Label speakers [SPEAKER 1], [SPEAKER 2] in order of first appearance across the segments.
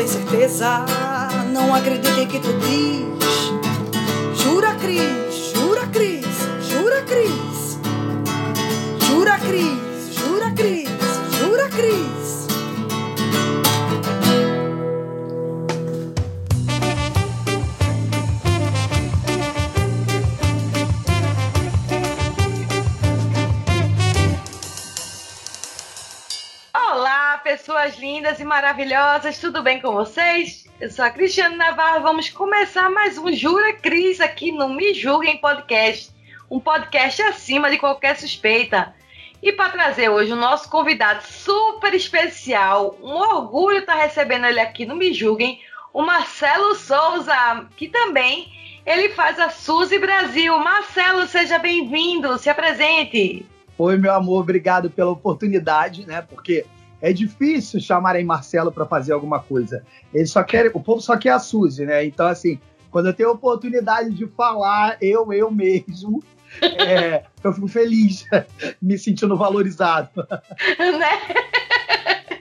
[SPEAKER 1] tem certeza? Não acredite que tu diz. Jura, Cris,
[SPEAKER 2] pessoas lindas e maravilhosas, tudo bem com vocês? Eu sou a Cristiane Navarro, vamos começar mais um Jura Cris aqui no Me Julguem Podcast, um podcast acima de qualquer suspeita. E para trazer hoje o nosso convidado super especial, um orgulho estar recebendo ele aqui no Me Julguem, o Marcelo Souza, que também ele faz a Suzy Brasil. Marcelo, seja bem-vindo, se apresente.
[SPEAKER 3] Oi, meu amor, obrigado pela oportunidade, né? Porque é difícil chamarem Marcelo para fazer alguma coisa. Eles só querem, o povo só quer a Suzy, né? Então, assim, quando eu tenho a oportunidade de falar, eu, eu mesmo, é, eu fico feliz, me sentindo valorizado.
[SPEAKER 2] né?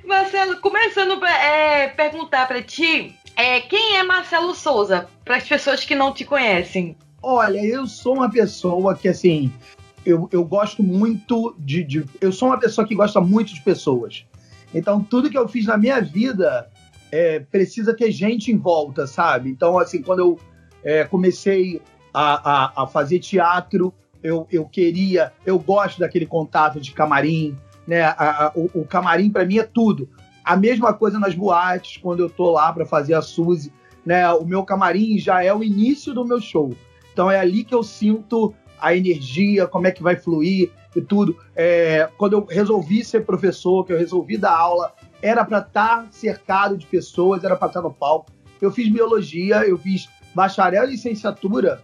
[SPEAKER 2] Marcelo, começando a é, perguntar para ti, é, quem é Marcelo Souza, para as pessoas que não te conhecem?
[SPEAKER 3] Olha, eu sou uma pessoa que, assim, eu, eu gosto muito de, de. Eu sou uma pessoa que gosta muito de pessoas. Então, tudo que eu fiz na minha vida é, precisa ter gente em volta, sabe? Então, assim, quando eu é, comecei a, a, a, fazer teatro, eu, eu queria, eu gosto daquele contato de camarim, né? A, o, o, camarim para mim é tudo. A mesma coisa nas boates, quando eu tô lá para fazer a Suzy, né? O meu camarim já é o início do meu show. Então é ali que eu sinto a energia, como é que vai fluir e tudo. É, quando eu resolvi ser professor, que eu resolvi dar aula, era para estar tá cercado de pessoas, era para estar tá no palco. Eu fiz biologia, eu fiz bacharel e licenciatura,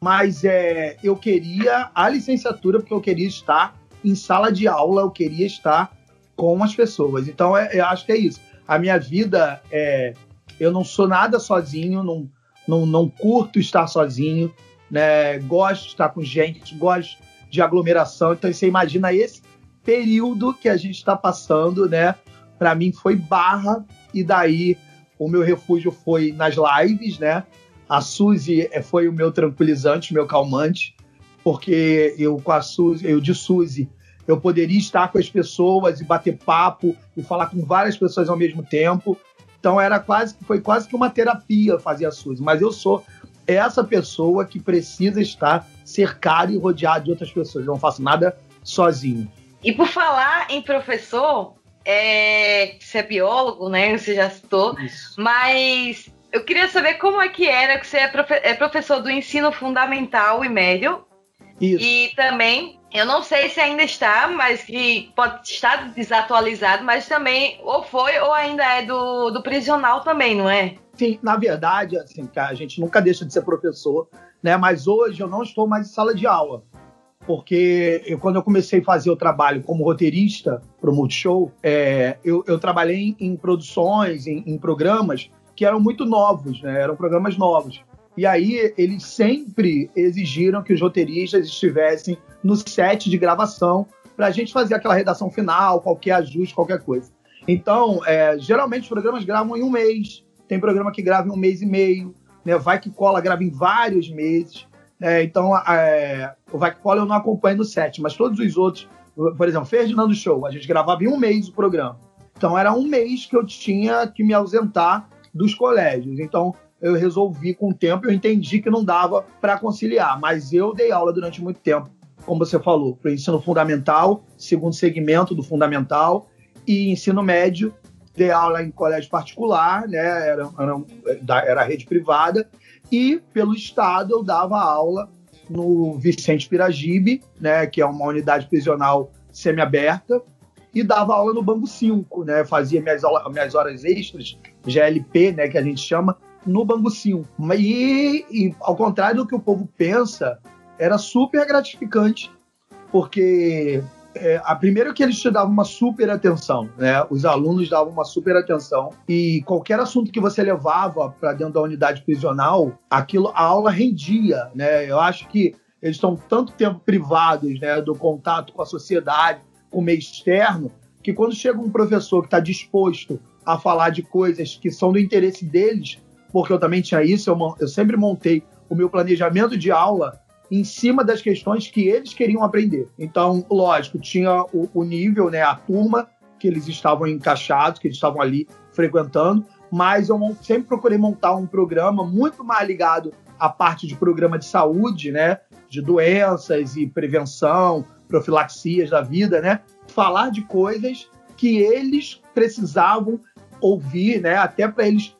[SPEAKER 3] mas é, eu queria a licenciatura porque eu queria estar em sala de aula, eu queria estar com as pessoas. Então, é, eu acho que é isso. A minha vida, é, eu não sou nada sozinho, não, não, não curto estar sozinho né? Gosto de estar com gente, gosto de aglomeração. Então você imagina esse período que a gente está passando, né? Para mim foi barra e daí o meu refúgio foi nas lives, né? A Suzy eh, foi o meu tranquilizante, o meu calmante, porque eu com a Suzy, eu de Suzy, eu poderia estar com as pessoas e bater papo e falar com várias pessoas ao mesmo tempo. Então era quase foi quase que uma terapia fazer a Suzy, mas eu sou é essa pessoa que precisa estar cercado e rodeado de outras pessoas. Eu não faço nada sozinho.
[SPEAKER 2] E por falar em professor, é, você é biólogo, né? Você já citou, Isso. mas eu queria saber como é que era que você é, profe é professor do ensino fundamental e médio. Isso. E também, eu não sei se ainda está, mas que pode estar desatualizado, mas também ou foi ou ainda é do, do prisional também, não é?
[SPEAKER 3] Sim, na verdade, assim, a gente nunca deixa de ser professor, né? Mas hoje eu não estou mais em sala de aula. Porque eu, quando eu comecei a fazer o trabalho como roteirista para o Multishow, é, eu, eu, trabalhei em, produções, em, em programas que eram muito novos, né? Eram programas novos. E aí eles sempre exigiram que os roteiristas estivessem no set de gravação para a gente fazer aquela redação final, qualquer ajuste, qualquer coisa. Então, é, geralmente os programas gravam em um mês, tem programa que grava em um mês e meio, né? Vai que cola grava em vários meses. Né? Então, é, o Vai que cola eu não acompanho no set, mas todos os outros, por exemplo, Ferdinando Show, a gente gravava em um mês o programa. Então, era um mês que eu tinha que me ausentar dos colégios. Então, eu resolvi com o tempo, eu entendi que não dava para conciliar, mas eu dei aula durante muito tempo, como você falou, para ensino fundamental, segundo segmento do fundamental, e ensino médio, dei aula em colégio particular, né? Era, era, era rede privada, e pelo Estado eu dava aula no Vicente Piragibe, né? Que é uma unidade prisional semiaberta, e dava aula no Banco 5, né? Fazia minhas, minhas horas extras, GLP, né? Que a gente chama, no 5. E, e ao contrário do que o povo pensa, era super gratificante, porque é, a primeiro que eles te davam uma super atenção, né? Os alunos davam uma super atenção e qualquer assunto que você levava para dentro da unidade prisional, aquilo a aula rendia, né? Eu acho que eles estão tanto tempo privados, né, do contato com a sociedade, com o meio externo, que quando chega um professor que está disposto a falar de coisas que são do interesse deles, porque eu também tinha isso, eu, eu sempre montei o meu planejamento de aula em cima das questões que eles queriam aprender. Então, lógico, tinha o, o nível, né, a turma que eles estavam encaixados, que eles estavam ali frequentando, mas eu sempre procurei montar um programa muito mais ligado à parte de programa de saúde, né, de doenças e prevenção, profilaxias da vida, né, falar de coisas que eles precisavam ouvir, né, até para eles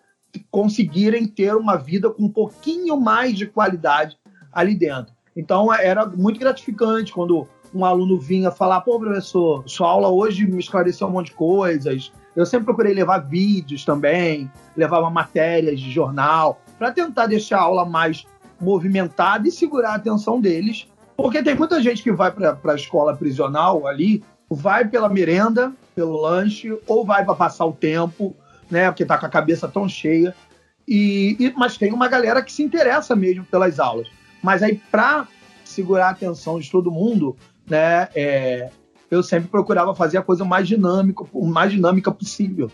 [SPEAKER 3] conseguirem ter uma vida com um pouquinho mais de qualidade ali dentro. Então era muito gratificante quando um aluno vinha falar: pô, professor, sua aula hoje me esclareceu um monte de coisas. Eu sempre procurei levar vídeos também, levava matérias de jornal, para tentar deixar a aula mais movimentada e segurar a atenção deles. Porque tem muita gente que vai para a escola prisional ali, vai pela merenda, pelo lanche, ou vai para passar o tempo, né? Porque está com a cabeça tão cheia. E, e, mas tem uma galera que se interessa mesmo pelas aulas. Mas aí, para segurar a atenção de todo mundo, né, é, eu sempre procurava fazer a coisa mais dinâmica, mais dinâmica possível.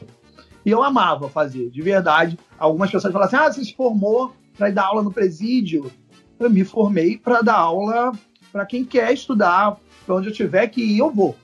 [SPEAKER 3] E eu amava fazer, de verdade. Algumas pessoas falam assim: ah, você se formou para dar aula no presídio. Eu me formei para dar aula para quem quer estudar, para onde eu tiver que ir, eu vou,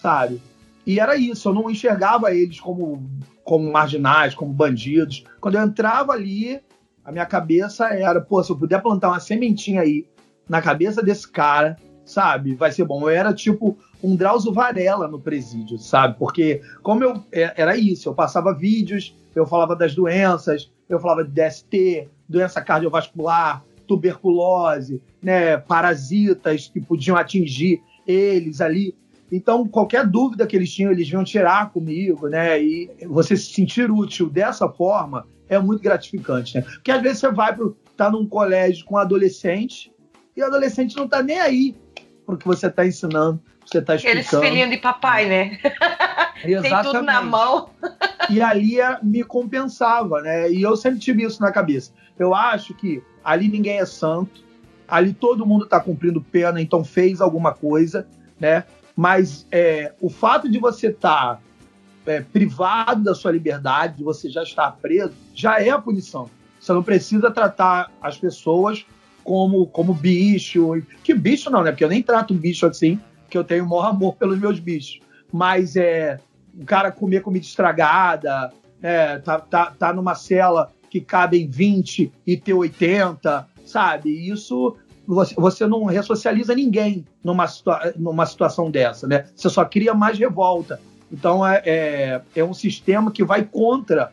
[SPEAKER 3] sabe? E era isso, eu não enxergava eles como, como marginais, como bandidos. Quando eu entrava ali, a minha cabeça era, pô, se eu puder plantar uma sementinha aí na cabeça desse cara, sabe, vai ser bom. Eu era tipo um Drauzio Varela no presídio, sabe? Porque como eu é, era isso, eu passava vídeos, eu falava das doenças, eu falava de DST, doença cardiovascular, tuberculose, né, parasitas que podiam atingir eles ali. Então, qualquer dúvida que eles tinham, eles vinham tirar comigo, né? E você se sentir útil dessa forma é muito gratificante, né? Porque às vezes você vai para tá num colégio com adolescente e o adolescente não tá nem aí pro que você tá ensinando, você tá explicando.
[SPEAKER 2] Aqueles filhinhos de papai, né? Tem tudo na mão.
[SPEAKER 3] e ali é, me compensava, né? E eu sempre tive isso na cabeça. Eu acho que ali ninguém é santo, ali todo mundo tá cumprindo pena, então fez alguma coisa, né? Mas é, o fato de você estar tá é, privado da sua liberdade, de você já estar preso, já é a punição. Você não precisa tratar as pessoas como, como bicho. Que bicho não, né? Porque eu nem trato um bicho assim, que eu tenho o maior amor pelos meus bichos. Mas é o cara comer comida estragada, é, tá, tá, tá numa cela que cabem 20 e ter 80, sabe? Isso você, não ressocializa ninguém numa, situa numa situação dessa, né? Você só cria mais revolta. Então é, é, é um sistema que vai contra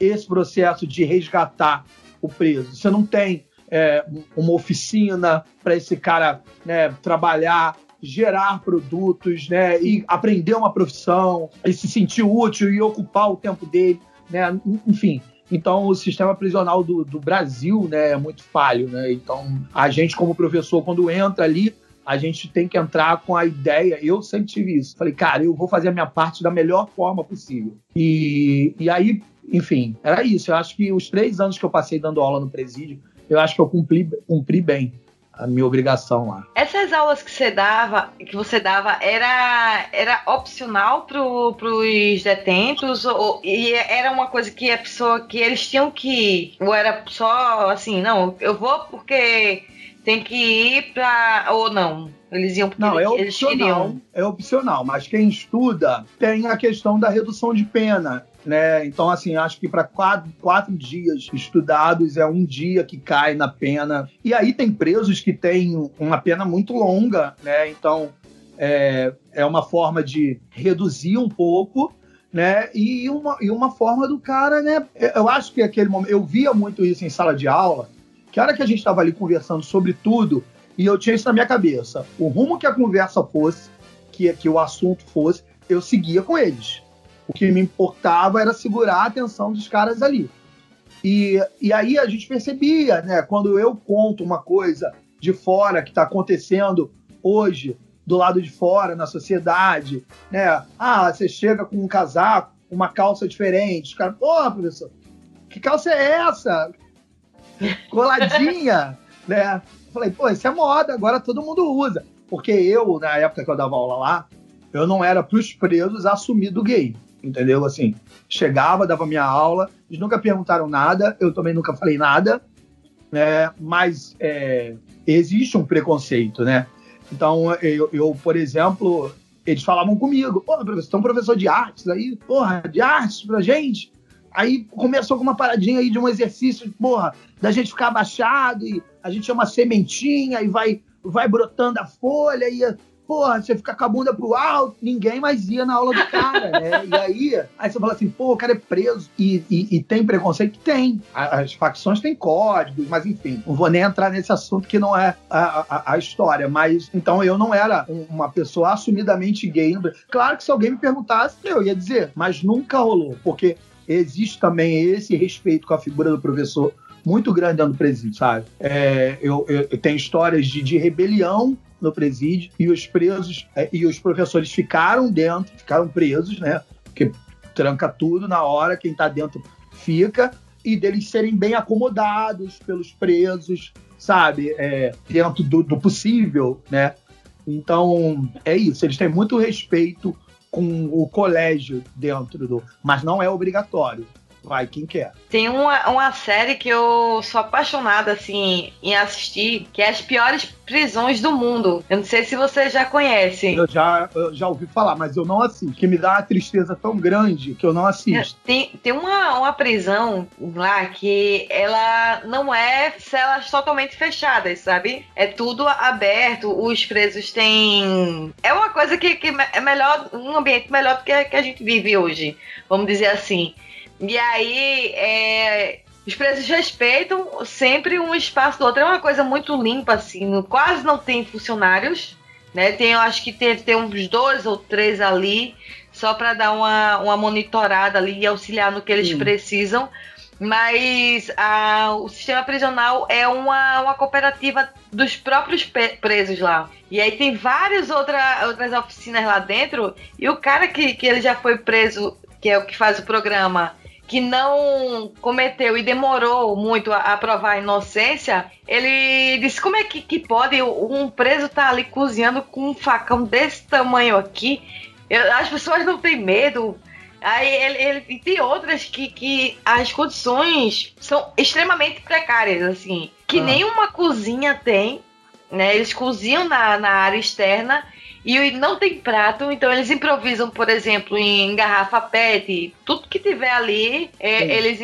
[SPEAKER 3] esse processo de resgatar o preso. Você não tem é, uma oficina para esse cara né, trabalhar, gerar produtos, né, e aprender uma profissão, e se sentir útil e ocupar o tempo dele, né, enfim. Então, o sistema prisional do, do Brasil né, é muito falho. Né? Então, a gente, como professor, quando entra ali, a gente tem que entrar com a ideia. Eu sempre tive isso. Falei, cara, eu vou fazer a minha parte da melhor forma possível. E, e aí, enfim, era isso. Eu acho que os três anos que eu passei dando aula no presídio, eu acho que eu cumpri, cumpri bem a minha obrigação lá.
[SPEAKER 2] Essas aulas que você dava, que você dava, era, era opcional para os detentos ou e era uma coisa que a pessoa que eles tinham que ir, ou era só assim, não, eu vou porque tem que ir para ou não? Eles iam porque
[SPEAKER 3] não,
[SPEAKER 2] é
[SPEAKER 3] eles opcional, queriam. É opcional, mas quem estuda tem a questão da redução de pena. Né? Então, assim, acho que para quatro, quatro dias estudados é um dia que cai na pena. E aí tem presos que têm uma pena muito longa, né? Então, é, é uma forma de reduzir um pouco, né? E uma, e uma forma do cara, né? Eu acho que aquele momento. Eu via muito isso em sala de aula que a hora que a gente estava ali conversando sobre tudo, e eu tinha isso na minha cabeça, o rumo que a conversa fosse, que, que o assunto fosse, eu seguia com eles. O que me importava era segurar a atenção dos caras ali. E, e aí a gente percebia, né, quando eu conto uma coisa de fora que está acontecendo hoje, do lado de fora, na sociedade, né? Ah, você chega com um casaco, uma calça diferente. Os caras, pô, professor, que calça é essa? coladinha, né? Falei, pô, isso é moda, agora todo mundo usa. Porque eu, na época que eu dava aula lá, eu não era para os presos assumido gay. entendeu? Assim, chegava, dava minha aula, eles nunca perguntaram nada, eu também nunca falei nada, né? Mas é, existe um preconceito, né? Então, eu, eu, por exemplo, eles falavam comigo, porra, professor, tem um professor de artes aí, porra, de artes pra gente. Aí começou com uma paradinha aí de um exercício, porra, da gente ficar abaixado e a gente é uma sementinha e vai, vai brotando a folha e porra, você fica com a bunda pro alto, ninguém mais ia na aula do cara, né? E aí, aí você fala assim, pô, o cara é preso. E, e, e tem preconceito? Tem. As facções têm códigos, mas enfim, não vou nem entrar nesse assunto que não é a, a, a história. Mas então eu não era uma pessoa assumidamente gay. Claro que se alguém me perguntasse, eu ia dizer, mas nunca rolou, porque existe também esse respeito com a figura do professor muito grande dentro do presídio, sabe? É, eu, eu, eu, tenho histórias de, de rebelião no presídio e os presos é, e os professores ficaram dentro, ficaram presos, né? Porque tranca tudo na hora, quem tá dentro fica, e deles serem bem acomodados pelos presos, sabe? É, dentro do, do possível, né? Então, é isso. Eles têm muito respeito com o colégio dentro do. Mas não é obrigatório. Vai, quem quer?
[SPEAKER 2] Tem uma, uma série que eu sou apaixonada, assim, em assistir, que é As Piores Prisões do Mundo. Eu não sei se você já conhece.
[SPEAKER 3] Eu já, eu já ouvi falar, mas eu não assisto. Que me dá uma tristeza tão grande que eu não assisto.
[SPEAKER 2] Tem, tem uma, uma prisão lá que ela não é celas totalmente fechadas, sabe? É tudo aberto, os presos têm. É uma coisa que, que é melhor, um ambiente melhor do que, que a gente vive hoje, vamos dizer assim. E aí, é, os presos respeitam sempre um espaço do outro. É uma coisa muito limpa, assim. Quase não tem funcionários. Né? Tem, eu acho que tem, tem uns dois ou três ali, só para dar uma, uma monitorada ali e auxiliar no que eles Sim. precisam. Mas a, o sistema prisional é uma, uma cooperativa dos próprios presos lá. E aí tem várias outra, outras oficinas lá dentro. E o cara que, que ele já foi preso, que é o que faz o programa, que não cometeu e demorou muito a, a provar a inocência, ele disse: como é que, que pode um preso estar tá ali cozinhando com um facão desse tamanho aqui? Eu, as pessoas não têm medo. Aí ele, ele tem outras que, que as condições são extremamente precárias, assim, que ah. nenhuma cozinha tem, né? Eles cozinham na, na área externa e não tem prato, então eles improvisam, por exemplo, em garrafa PET, tudo que tiver ali, é, eles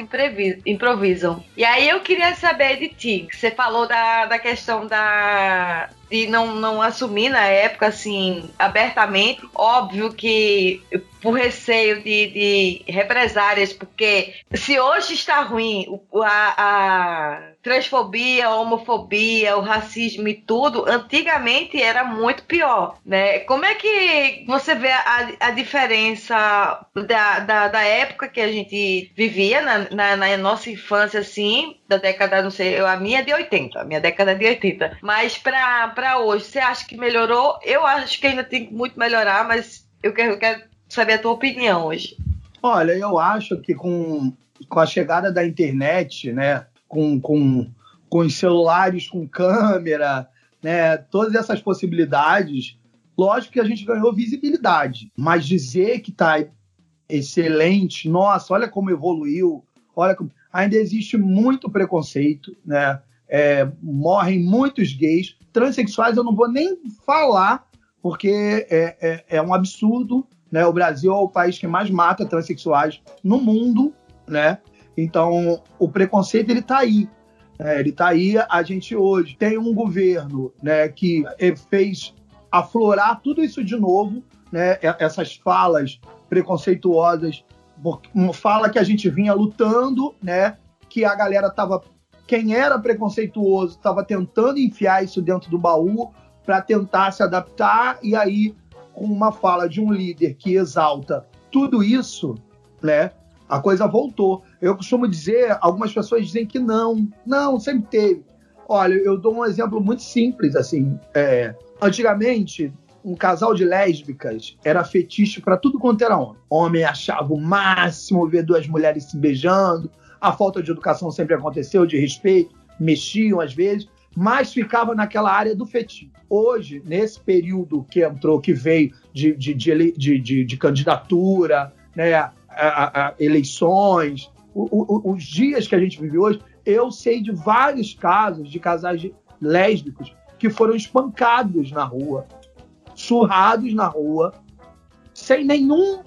[SPEAKER 2] improvisam. E aí eu queria saber de ti, você falou da, da questão da, de não, não assumir na época, assim, abertamente. Óbvio que por receio de, de represárias, porque se hoje está ruim a, a transfobia, a homofobia, o racismo e tudo, antigamente era muito pior, né? Como é que você vê a, a diferença da, da, da época que a gente vivia na, na, na nossa infância, assim, da década, não sei, a minha é de 80, a minha década é de 80, mas pra, pra hoje, você acha que melhorou? Eu acho que ainda tem muito melhorar, mas eu quero, eu quero saber a tua opinião hoje.
[SPEAKER 3] Olha, eu acho que com, com a chegada da internet, né, com, com, com os celulares com câmera, né, todas essas possibilidades, lógico que a gente ganhou visibilidade, mas dizer que está excelente, nossa, olha como evoluiu, olha como... ainda existe muito preconceito, né? É, morrem muitos gays, transexuais eu não vou nem falar, porque é, é, é um absurdo né? O Brasil é o país que mais mata transexuais no mundo, né? Então, o preconceito ele está aí. Né? Ele está aí. A gente hoje tem um governo, né, que fez aflorar tudo isso de novo, né? Essas falas preconceituosas, fala que a gente vinha lutando, né? Que a galera tava, quem era preconceituoso, estava tentando enfiar isso dentro do baú para tentar se adaptar e aí com uma fala de um líder que exalta tudo isso, né? A coisa voltou. Eu costumo dizer, algumas pessoas dizem que não, não, sempre teve. Olha, eu dou um exemplo muito simples, assim. É, antigamente, um casal de lésbicas era fetiche para tudo quanto era homem. Homem achava o máximo ver duas mulheres se beijando. A falta de educação sempre aconteceu, de respeito, mexiam às vezes mas ficava naquela área do fetiche. Hoje, nesse período que entrou, que veio de, de, de, de, de candidatura, né, a, a, a eleições, o, o, os dias que a gente vive hoje, eu sei de vários casos de casais lésbicos que foram espancados na rua, surrados na rua, sem nenhum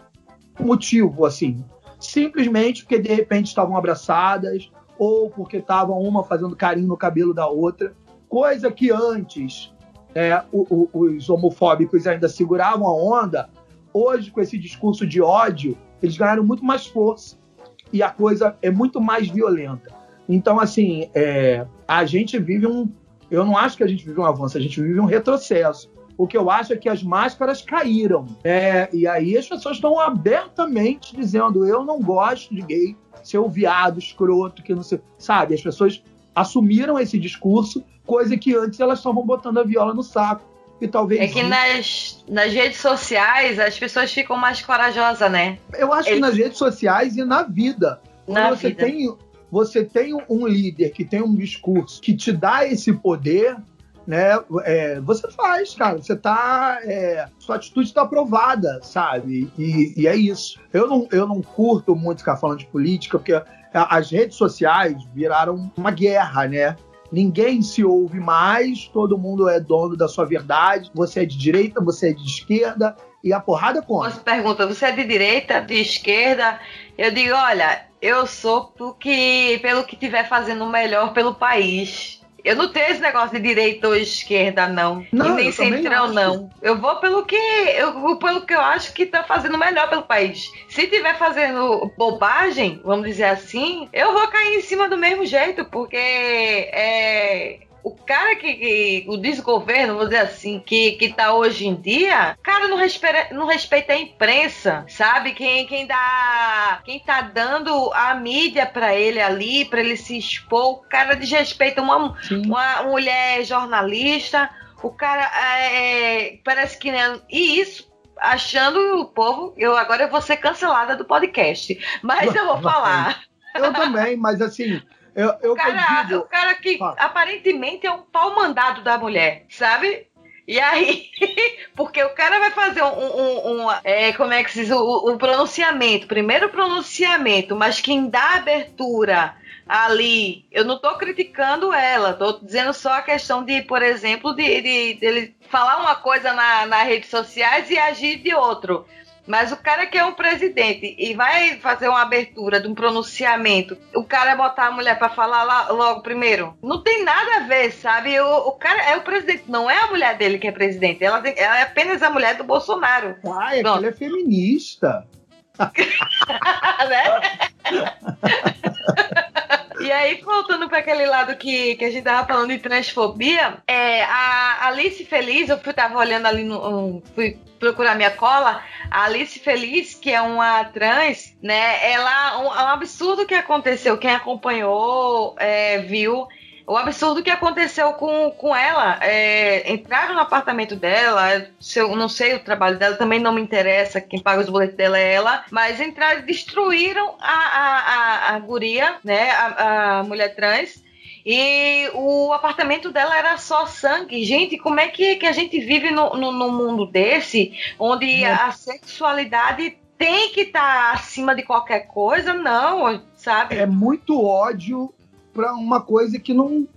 [SPEAKER 3] motivo, assim. Simplesmente porque de repente estavam abraçadas ou porque estavam uma fazendo carinho no cabelo da outra. Coisa que antes é, o, o, os homofóbicos ainda seguravam a onda, hoje, com esse discurso de ódio, eles ganharam muito mais força e a coisa é muito mais violenta. Então, assim, é, a gente vive um. Eu não acho que a gente vive um avanço, a gente vive um retrocesso. O que eu acho é que as máscaras caíram. É, e aí as pessoas estão abertamente dizendo: eu não gosto de gay, seu viado, escroto, que não sei. Sabe? As pessoas assumiram esse discurso, coisa que antes elas estavam botando a viola no saco. E talvez.
[SPEAKER 2] É que nas, nas redes sociais as pessoas ficam mais corajosas, né?
[SPEAKER 3] Eu acho que nas redes sociais e na vida. Na você vida. tem você tem um líder que tem um discurso que te dá esse poder, né? É, você faz, cara. Você tá. É, sua atitude está aprovada, sabe? E, e, é isso. Eu não, eu não curto muito ficar falando de política, porque as redes sociais viraram uma guerra, né? Ninguém se ouve mais, todo mundo é dono da sua verdade. Você é de direita, você é de esquerda, e a porrada conta.
[SPEAKER 2] Você pergunta, você é de direita, de esquerda? Eu digo, olha, eu sou porque, pelo que estiver fazendo melhor pelo país. Eu não tenho esse negócio de direita ou esquerda, não. não e nem central, não. Eu vou pelo que eu vou pelo que eu acho que tá fazendo melhor pelo país. Se tiver fazendo bobagem, vamos dizer assim, eu vou cair em cima do mesmo jeito, porque é, o cara que, que, o desgoverno, vou dizer assim, que, que tá hoje em dia, cara não respeita, não respeita a imprensa, sabe? Quem, quem dá, quem tá dando a mídia para ele ali, para ele se expor, o cara desrespeita uma, uma mulher jornalista, o cara é, parece que né, e isso achando o povo, eu agora eu vou ser cancelada do podcast, mas eu vou falar.
[SPEAKER 3] Eu também, mas assim, eu, eu
[SPEAKER 2] o, cara, digo... o cara que ah. aparentemente é um pau mandado da mulher, sabe? E aí, porque o cara vai fazer um, um, um é, como é que se diz, o, o pronunciamento, primeiro pronunciamento, mas quem dá abertura ali, eu não tô criticando ela, tô dizendo só a questão de, por exemplo, de, de, de ele falar uma coisa na, nas redes sociais e agir de outro. Mas o cara que é um presidente e vai fazer uma abertura de um pronunciamento, o cara botar a mulher para falar lá, logo primeiro, não tem nada a ver, sabe? O, o, cara é o presidente, não é a mulher dele que é presidente, ela, ela é apenas a mulher do Bolsonaro.
[SPEAKER 3] Uai, é ela é feminista. né?
[SPEAKER 2] E aí, voltando para aquele lado que, que a gente tava falando de transfobia, é, a Alice Feliz, eu tava olhando ali no. Fui procurar minha cola, a Alice Feliz, que é uma trans, né? Ela. Um, um absurdo que aconteceu. Quem acompanhou é, viu o absurdo que aconteceu com, com ela. É, entraram no apartamento dela, se eu não sei o trabalho dela, também não me interessa, quem paga os boletos dela é ela, mas entraram, destruíram a, a, a, a guria, né, a, a mulher trans, e o apartamento dela era só sangue. Gente, como é que, que a gente vive no, no, no mundo desse, onde é. a sexualidade tem que estar tá acima de qualquer coisa? Não, sabe?
[SPEAKER 3] É muito ódio para uma coisa que não,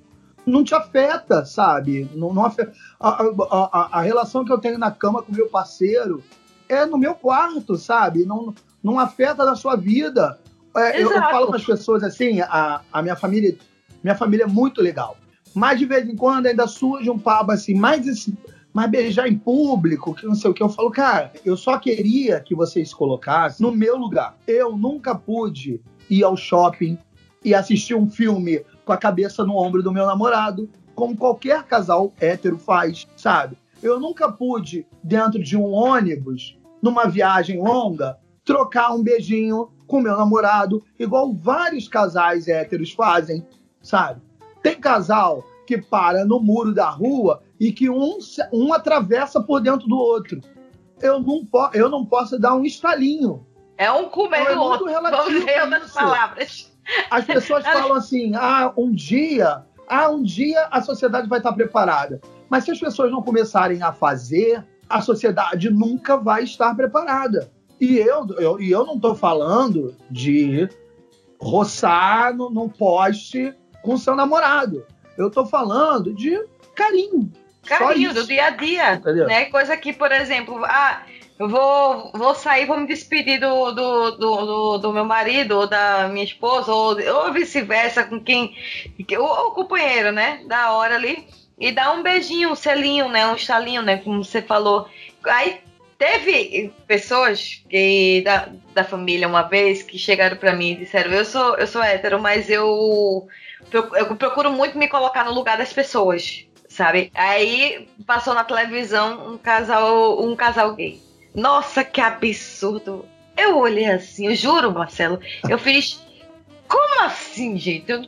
[SPEAKER 3] não te afeta, sabe? Não, não afeta. A, a, a, relação que eu tenho na cama com meu parceiro é no meu quarto, sabe? Não, não afeta na sua vida. É, eu, eu, falo para as pessoas assim, a, a minha família, minha família é muito legal. Mas de vez em quando ainda surge um papo assim, mais esse, mas beijar em público, que não sei o que. Eu falo, cara, eu só queria que vocês colocassem no meu lugar. Eu nunca pude ir ao shopping e assistir um filme com a cabeça no ombro do meu namorado, como qualquer casal hétero faz, sabe? Eu nunca pude, dentro de um ônibus, numa viagem longa, trocar um beijinho com meu namorado, igual vários casais héteros fazem, sabe? Tem casal que para no muro da rua e que um, um atravessa por dentro do outro. Eu não, po eu não posso dar um estalinho.
[SPEAKER 2] É um comer então, é outro. Vamos outras palavras.
[SPEAKER 3] As pessoas falam assim: ah, um dia, ah, um dia a sociedade vai estar preparada. Mas se as pessoas não começarem a fazer, a sociedade nunca vai estar preparada. E eu, eu, e eu não tô falando de roçar no, num poste com seu namorado. Eu tô falando de carinho.
[SPEAKER 2] Carinho do dia a dia. Entendeu? Né? Coisa que, por exemplo, ah, eu vou, vou sair, vou me despedir do, do, do, do, do meu marido ou da minha esposa, ou, ou vice-versa, com quem. Ou o companheiro, né? Da hora ali. E dar um beijinho, um selinho, né? Um estalinho, né? Como você falou. Aí teve pessoas que da, da família uma vez que chegaram para mim e disseram: Eu sou, eu sou hétero, mas eu, eu procuro muito me colocar no lugar das pessoas. Sabe? Aí passou na televisão um casal, um casal gay. Nossa, que absurdo. Eu olhei assim, eu juro, Marcelo, eu fiz. Como assim, gente? Eu,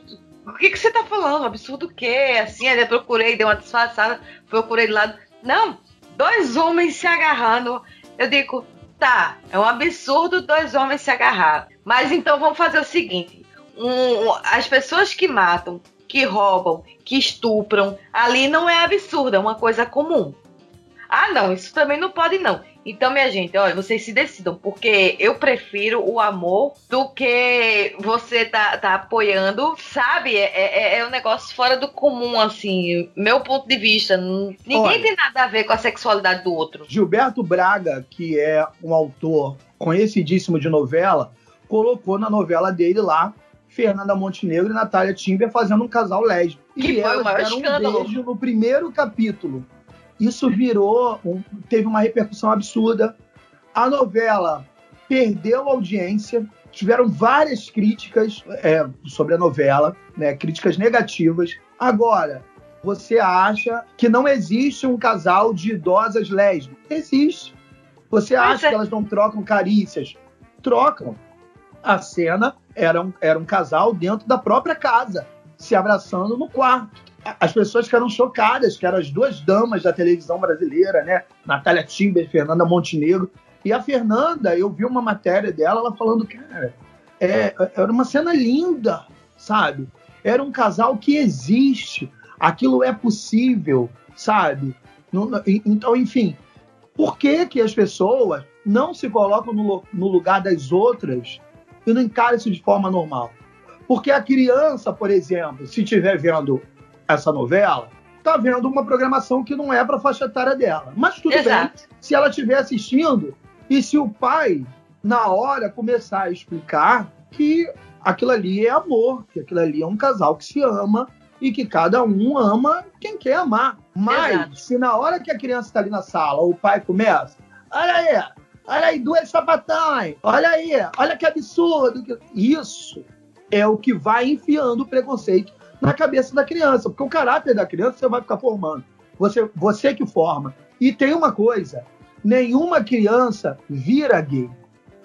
[SPEAKER 2] o que, que você tá falando? Absurdo o quê? Assim, aí eu procurei, dei uma disfarçada, procurei do lado. Não, dois homens se agarrando. Eu digo, tá, é um absurdo dois homens se agarrar. Mas então vamos fazer o seguinte: um, as pessoas que matam, que roubam, que estupram, ali não é absurdo, é uma coisa comum. Ah, não, isso também não pode, não. Então, minha gente, olha, vocês se decidam, porque eu prefiro o amor do que você tá, tá apoiando, sabe? É, é, é um negócio fora do comum, assim, meu ponto de vista. Ninguém olha, tem nada a ver com a sexualidade do outro.
[SPEAKER 3] Gilberto Braga, que é um autor conhecidíssimo de novela, colocou na novela dele lá Fernanda Montenegro e Natália Timber fazendo um casal lésbico.
[SPEAKER 2] Que e foi o maior escândalo.
[SPEAKER 3] um beijo no primeiro capítulo. Isso virou, um, teve uma repercussão absurda. A novela perdeu audiência, tiveram várias críticas é, sobre a novela, né, críticas negativas. Agora, você acha que não existe um casal de idosas lésbicas? Existe. Você acha é. que elas não trocam carícias? Trocam. A cena era um, era um casal dentro da própria casa, se abraçando no quarto as pessoas ficaram chocadas, que eram as duas damas da televisão brasileira, né? Natália Timber e Fernanda Montenegro. E a Fernanda, eu vi uma matéria dela, ela falando, cara, é, era uma cena linda, sabe? Era um casal que existe, aquilo é possível, sabe? Então, enfim, por que, que as pessoas não se colocam no, no lugar das outras e não encaram isso de forma normal? Porque a criança, por exemplo, se estiver vendo essa novela, tá vendo uma programação que não é para faixa etária dela. Mas tudo Exato. bem se ela estiver assistindo e se o pai, na hora, começar a explicar que aquilo ali é amor, que aquilo ali é um casal que se ama e que cada um ama quem quer amar. Mas Exato. se na hora que a criança está ali na sala, o pai começa, olha aí, olha aí, duas sapatões, olha aí, olha que absurdo. Isso é o que vai enfiando o preconceito na cabeça da criança, porque o caráter da criança você vai ficar formando. Você, você que forma. E tem uma coisa: nenhuma criança vira gay.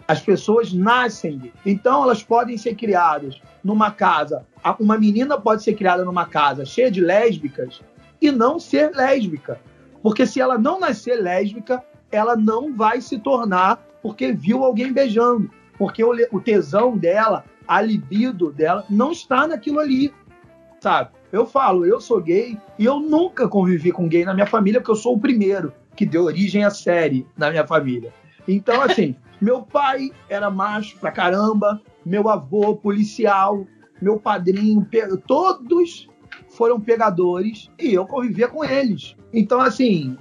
[SPEAKER 3] As pessoas nascem gay. Então elas podem ser criadas numa casa. Uma menina pode ser criada numa casa cheia de lésbicas e não ser lésbica. Porque se ela não nascer lésbica, ela não vai se tornar porque viu alguém beijando. Porque o tesão dela, a libido dela, não está naquilo ali sabe? Eu falo, eu sou gay e eu nunca convivi com gay na minha família, porque eu sou o primeiro que deu origem à série na minha família. Então, assim, meu pai era macho pra caramba, meu avô policial, meu padrinho, todos foram pegadores e eu convivia com eles. Então, assim,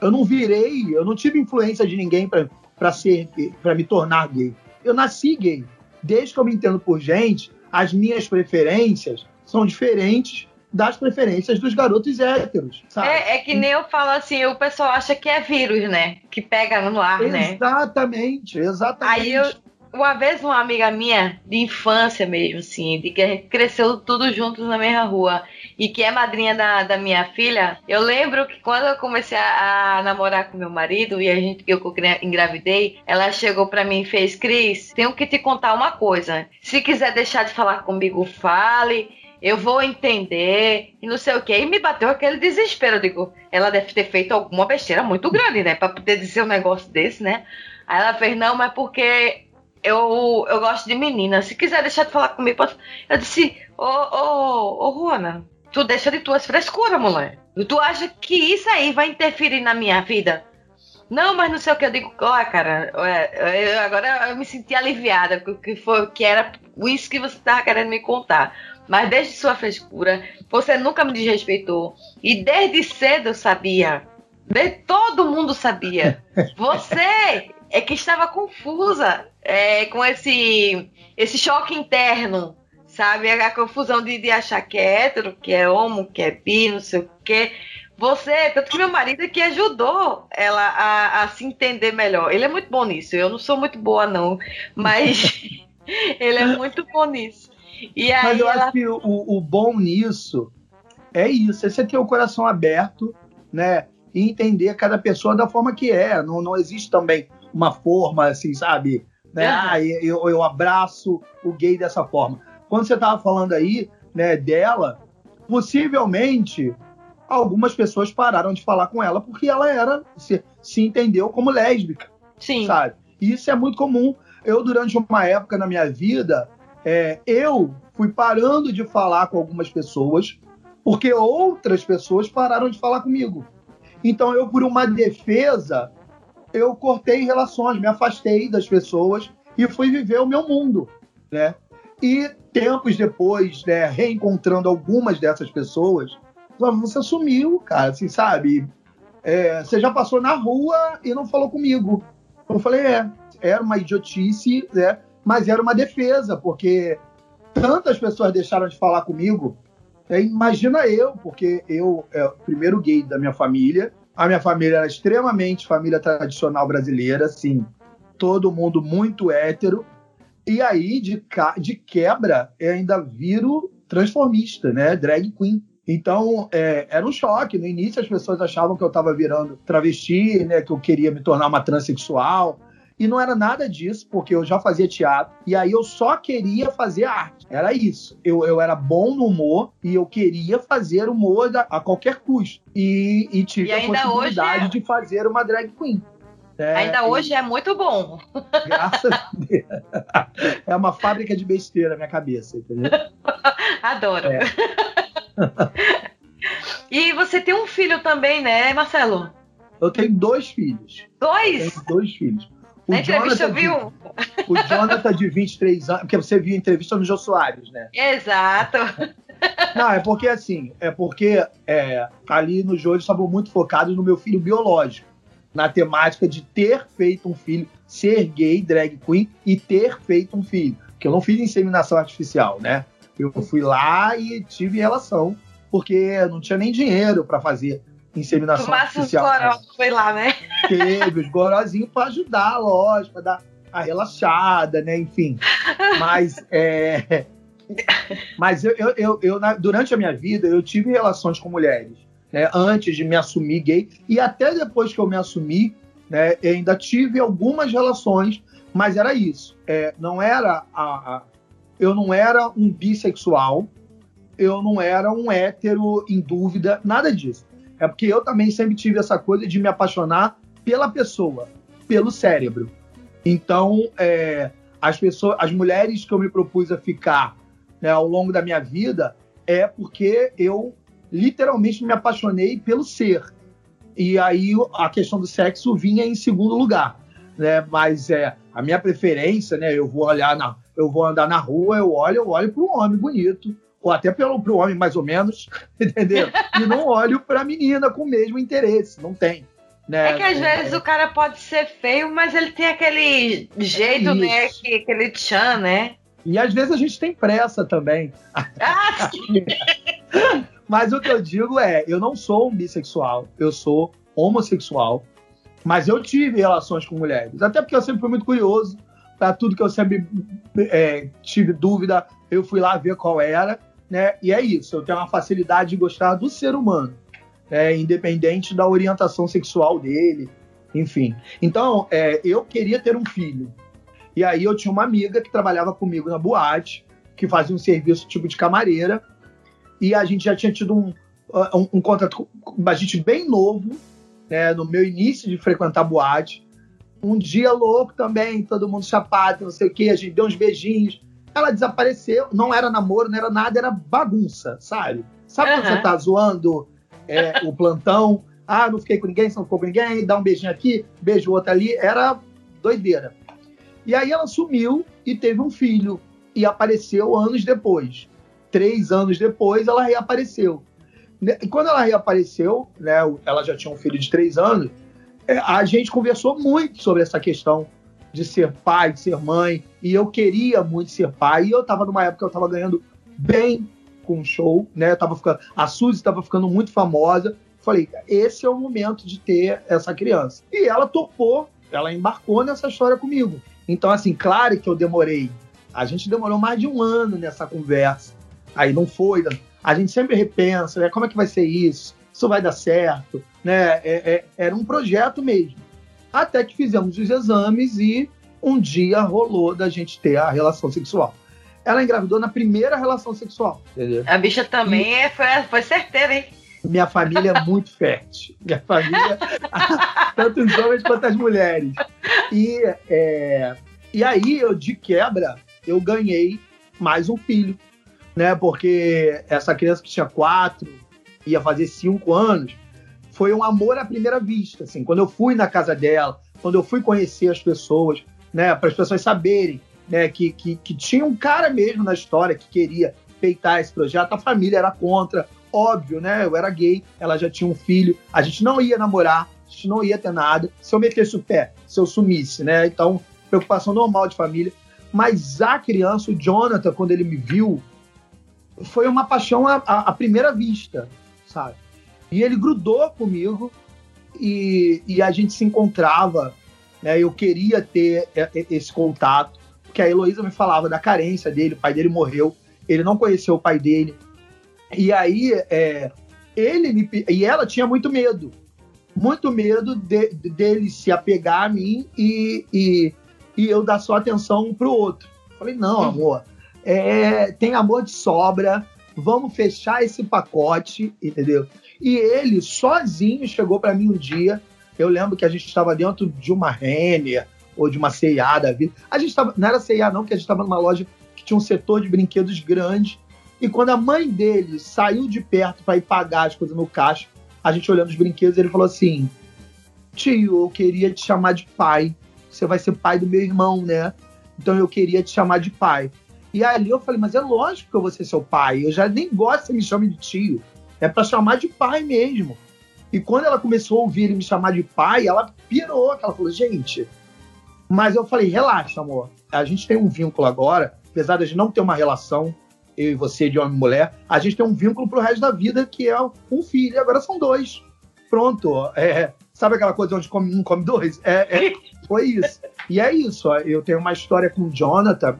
[SPEAKER 3] eu não virei, eu não tive influência de ninguém para ser, para me tornar gay. Eu nasci gay. Desde que eu me entendo por gente, as minhas preferências são diferentes das preferências dos garotos héteros, sabe?
[SPEAKER 2] É, é, que nem eu falo assim, o pessoal acha que é vírus, né? Que pega no ar,
[SPEAKER 3] né? Exatamente, exatamente.
[SPEAKER 2] Aí eu, uma vez uma amiga minha, de infância mesmo, assim, de que cresceu tudo juntos na mesma rua, e que é madrinha da, da minha filha, eu lembro que quando eu comecei a, a namorar com meu marido, e a gente, eu engravidei, ela chegou para mim e fez, Cris, tenho que te contar uma coisa. Se quiser deixar de falar comigo, fale eu vou entender, e não sei o que. E me bateu aquele desespero. Eu digo, ela deve ter feito alguma besteira muito grande, né? Pra poder dizer um negócio desse, né? Aí ela fez, não, mas porque eu, eu gosto de menina. Se quiser deixar de falar comigo, pode... Eu disse, ô, ô, ô, Juana, tu deixa de tuas frescuras, mulher. Tu acha que isso aí vai interferir na minha vida? Não, mas não sei o que eu digo. Olha, cara, eu, agora eu me senti aliviada, porque foi que era isso que você estava querendo me contar. Mas desde sua frescura, você nunca me desrespeitou. E desde cedo eu sabia. De, todo mundo sabia. Você é que estava confusa é, com esse, esse choque interno, sabe? A, confusão de, de achar que é hétero, que é homo, que é bi, não sei o quê. Você, tanto que meu marido é que ajudou ela a, a, se entender melhor. Ele é muito bom nisso. Eu não sou muito boa, não, mas ele é muito bom nisso.
[SPEAKER 3] E aí mas eu ela... acho que o, o bom nisso é isso. É você ter o coração aberto, né? E entender cada pessoa da forma que é. Não, não existe também uma forma, assim, sabe? Né? Ah, eu, eu abraço o gay dessa forma. Quando você estava falando aí, né, dela, possivelmente algumas pessoas pararam de falar com ela porque ela era se, se entendeu como lésbica.
[SPEAKER 2] Sim.
[SPEAKER 3] Sabe? Isso é muito comum. Eu, durante uma época na minha vida, é, eu fui parando de falar com algumas pessoas porque outras pessoas pararam de falar comigo. Então, eu, por uma defesa, eu cortei relações, me afastei das pessoas e fui viver o meu mundo, né? E tempos depois, né, reencontrando algumas dessas pessoas, você sumiu, cara, assim, sabe? É, você já passou na rua e não falou comigo. Eu falei, é, era uma idiotice, né? Mas era uma defesa, porque tantas pessoas deixaram de falar comigo. É, imagina eu, porque eu é o primeiro gay da minha família. A minha família era extremamente família tradicional brasileira, assim, todo mundo muito hétero. E aí, de, de quebra, eu ainda viro transformista, né? Drag queen. Então, é, era um choque. No início, as pessoas achavam que eu estava virando travesti, né, que eu queria me tornar uma transexual. E não era nada disso, porque eu já fazia teatro. E aí eu só queria fazer arte. Era isso. Eu, eu era bom no humor e eu queria fazer humor a qualquer custo. E, e tive e a possibilidade é... de fazer uma drag queen.
[SPEAKER 2] É, ainda hoje é muito bom.
[SPEAKER 3] Graças a Deus. É uma fábrica de besteira na minha cabeça, entendeu?
[SPEAKER 2] Adoro. É. e você tem um filho também, né, Marcelo?
[SPEAKER 3] Eu tenho dois filhos.
[SPEAKER 2] Dois?
[SPEAKER 3] Dois filhos.
[SPEAKER 2] Na entrevista Jonathan viu?
[SPEAKER 3] De, o Jonathan de 23 anos, porque você viu a entrevista no Jô Soares, né?
[SPEAKER 2] Exato.
[SPEAKER 3] Não, é porque assim, é porque é, ali no Jô eles estavam muito focados no meu filho biológico, na temática de ter feito um filho, ser gay, drag queen e ter feito um filho. Porque eu não fiz inseminação artificial, né? Eu fui lá e tive relação, porque não tinha nem dinheiro para fazer inseminação Tomasse artificial. Os goró,
[SPEAKER 2] foi lá, né?
[SPEAKER 3] Teve os gorozinhos para ajudar, lógico, para dar a relaxada, né? Enfim. Mas, é... Mas eu, eu, eu, eu, durante a minha vida, eu tive relações com mulheres. Né? Antes de me assumir gay. E até depois que eu me assumi, né, eu ainda tive algumas relações, mas era isso. É, não era a, a eu não era um bissexual, eu não era um hétero em dúvida, nada disso. É porque eu também sempre tive essa coisa de me apaixonar pela pessoa, pelo cérebro. Então, é, as pessoas, as mulheres que eu me propus a ficar né, ao longo da minha vida é porque eu literalmente me apaixonei pelo ser. E aí a questão do sexo vinha em segundo lugar, né? Mas é a minha preferência, né? Eu vou olhar na, eu vou andar na rua, eu olho, eu olho para um homem bonito, ou até para o homem mais ou menos, entendeu? E não olho para a menina com o mesmo interesse, não tem. Né?
[SPEAKER 2] É que às vezes o cara pode ser feio, mas ele tem aquele jeito, é né? Que, aquele tchan, né?
[SPEAKER 3] E às vezes a gente tem pressa também. Ah, mas o que eu digo é, eu não sou um bissexual, eu sou homossexual, mas eu tive relações com mulheres. Até porque eu sempre fui muito curioso para tudo que eu sempre é, tive dúvida, eu fui lá ver qual era, né? E é isso, eu tenho uma facilidade de gostar do ser humano, né? independente da orientação sexual dele, enfim. Então, é, eu queria ter um filho. E aí eu tinha uma amiga que trabalhava comigo na boate, que fazia um serviço tipo de camareira, e a gente já tinha tido um, um, um contato com a gente bem novo, né, no meu início de frequentar boate, um dia louco também, todo mundo chapado, não sei o que, a gente deu uns beijinhos. Ela desapareceu, não era namoro, não era nada, era bagunça, sabe? Sabe uhum. quando você tá zoando é, o plantão Ah, não fiquei com ninguém, você não ficou com ninguém, dá um beijinho aqui, beijo outro ali. Era doideira. E aí ela sumiu e teve um filho. E apareceu anos depois. Três anos depois, ela reapareceu. E quando ela reapareceu, né, ela já tinha um filho de três anos, é, a gente conversou muito sobre essa questão de ser pai, de ser mãe, e eu queria muito ser pai, e eu estava numa época que eu estava ganhando bem com o show, né? Eu tava ficando, a Suzy estava ficando muito famosa. Falei, esse é o momento de ter essa criança. E ela topou, ela embarcou nessa história comigo. Então, assim, claro que eu demorei. A gente demorou mais de um ano nessa conversa. Aí não foi. A gente sempre repensa, né? Como é que vai ser isso? Isso vai dar certo? Né? É, é, era um projeto mesmo. Até que fizemos os exames e um dia rolou da gente ter a relação sexual. Ela engravidou na primeira relação sexual.
[SPEAKER 2] Entendeu? A bicha também e... Foi, foi certeira, hein?
[SPEAKER 3] Minha família é muito fértil. Minha família, tanto os homens quanto as mulheres. E, é, e aí, eu, de quebra, eu ganhei mais um filho. Né? Porque essa criança que tinha quatro, ia fazer cinco anos, foi um amor à primeira vista. Assim, quando eu fui na casa dela, quando eu fui conhecer as pessoas, né, para as pessoas saberem né, que, que, que tinha um cara mesmo na história que queria peitar esse projeto, a família era contra, óbvio, né? Eu era gay, ela já tinha um filho, a gente não ia namorar, a gente não ia ter nada. Se eu metesse o pé, se eu sumisse, né? Então, preocupação normal de família. Mas a criança, o Jonathan, quando ele me viu, foi uma paixão à, à primeira vista, sabe? E ele grudou comigo e, e a gente se encontrava, né? Eu queria ter esse contato, porque a Heloísa me falava da carência dele, o pai dele morreu, ele não conheceu o pai dele. E aí, é, ele me, e ela tinha muito medo, muito medo de, de, dele se apegar a mim e, e, e eu dar só atenção um pro outro. Falei, não, uhum. amor, é, tem amor de sobra, vamos fechar esse pacote, entendeu? E ele sozinho chegou para mim um dia. Eu lembro que a gente estava dentro de uma Renner ou de uma C&A da vida. A gente não era C&A não, que a gente estava numa loja que tinha um setor de brinquedos grande. E quando a mãe dele saiu de perto para ir pagar as coisas no caixa, a gente olhando os brinquedos, ele falou assim: Tio, eu queria te chamar de pai. Você vai ser pai do meu irmão, né? Então eu queria te chamar de pai. E ali eu falei, mas é lógico que eu vou ser seu pai. Eu já nem gosto que me chame de tio. É para chamar de pai mesmo. E quando ela começou a ouvir ele me chamar de pai, ela pirou. Ela falou, gente. Mas eu falei, relaxa, amor. A gente tem um vínculo agora, apesar de a gente não ter uma relação, eu e você, de homem e mulher, a gente tem um vínculo pro resto da vida, que é um filho. Agora são dois. Pronto. É, sabe aquela coisa onde come um, come dois? É, é, foi isso. E é isso. Eu tenho uma história com o Jonathan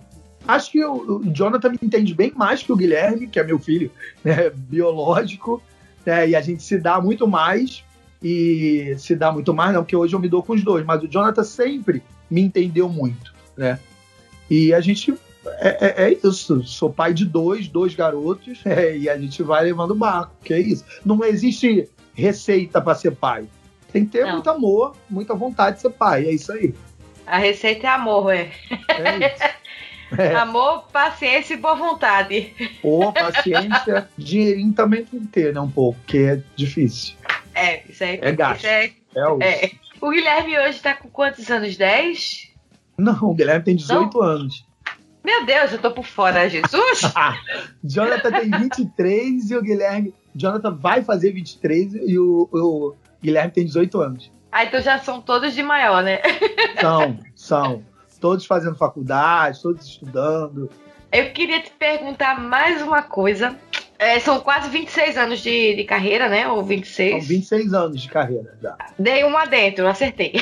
[SPEAKER 3] Acho que o, o Jonathan me entende bem mais que o Guilherme, que é meu filho né, biológico, né, e a gente se dá muito mais. E se dá muito mais, não, porque hoje eu me dou com os dois, mas o Jonathan sempre me entendeu muito, né? E a gente é, é, é, isso. Sou pai de dois, dois garotos, é, e a gente vai levando o barco, que é isso. Não existe receita para ser pai. Tem que ter não. muito amor, muita vontade de ser pai, é isso aí.
[SPEAKER 2] A receita é amor, é. É isso. É. Amor, paciência e boa vontade.
[SPEAKER 3] Pô, paciência, dinheirinho também tem que ter, né? Um pouco, porque é difícil.
[SPEAKER 2] É, isso aí.
[SPEAKER 3] É gasto.
[SPEAKER 2] É, é, o... é. o Guilherme hoje tá com quantos anos? 10?
[SPEAKER 3] Não, o Guilherme tem 18 Não? anos.
[SPEAKER 2] Meu Deus, eu tô por fora, Jesus!
[SPEAKER 3] Jonathan tem 23 e o Guilherme. Jonathan vai fazer 23 e o, o Guilherme tem 18 anos.
[SPEAKER 2] Ah, então já são todos de maior, né?
[SPEAKER 3] São, são todos fazendo faculdade, todos estudando.
[SPEAKER 2] Eu queria te perguntar mais uma coisa. É, são quase 26 anos de, de carreira, né? Ou 26?
[SPEAKER 3] São 26 anos de carreira já.
[SPEAKER 2] Dei uma dentro, acertei.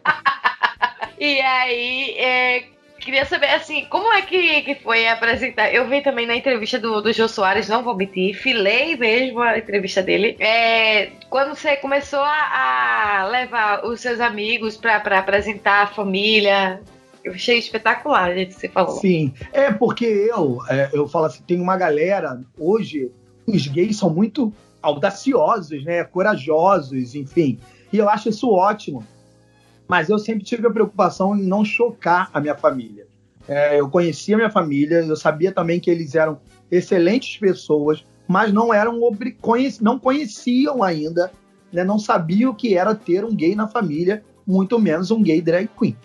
[SPEAKER 2] e aí, é, queria saber, assim, como é que, que foi apresentar? Eu vi também na entrevista do, do Jô Soares, não vou mentir, filei mesmo a entrevista dele. É, quando você começou a, a levar os seus amigos para apresentar a família, eu achei espetacular, gente, você falou.
[SPEAKER 3] Sim, é porque eu, é, eu falo assim, tem uma galera, hoje, os gays são muito audaciosos, né, corajosos, enfim, e eu acho isso ótimo mas eu sempre tive a preocupação em não chocar a minha família. É, eu conhecia a minha família, eu sabia também que eles eram excelentes pessoas, mas não eram não conheciam ainda né, não sabia o que era ter um gay na família, muito menos um gay drag queen.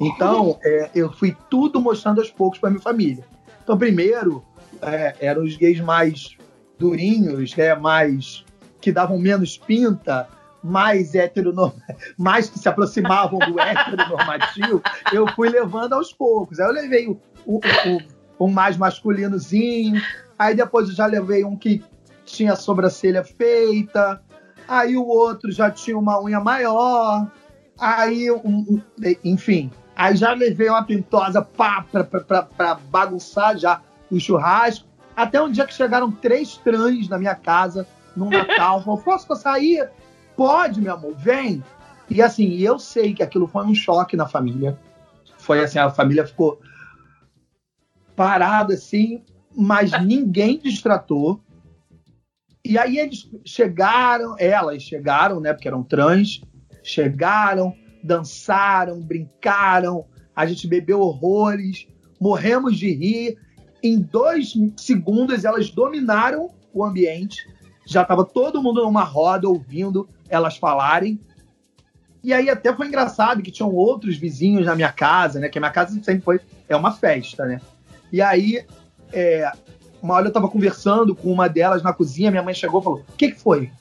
[SPEAKER 3] Então, é, eu fui tudo mostrando aos poucos para minha família. Então, primeiro, é, eram os gays mais durinhos, né, mais que davam menos pinta, mais heteronorm... mais que se aproximavam do heteronormativo, eu fui levando aos poucos. Aí eu levei o, o, o, o mais masculinozinho, aí depois eu já levei um que tinha a sobrancelha feita, aí o outro já tinha uma unha maior, aí, um, enfim, aí já levei uma pintosa pra bagunçar já o churrasco, até um dia que chegaram três trans na minha casa, no Natal, falou, posso passar aí? Pode, meu amor, vem. E assim, eu sei que aquilo foi um choque na família. Foi assim, a família ficou parada assim, mas ninguém distratou. E aí eles chegaram, elas chegaram, né, porque eram trans, chegaram, dançaram, brincaram, a gente bebeu horrores, morremos de rir. Em dois segundos elas dominaram o ambiente, já estava todo mundo numa roda ouvindo elas falarem. E aí até foi engraçado que tinham outros vizinhos na minha casa, né? Que a minha casa sempre foi é uma festa, né? E aí é, uma hora eu tava conversando com uma delas na cozinha, minha mãe chegou e falou: O que, que foi?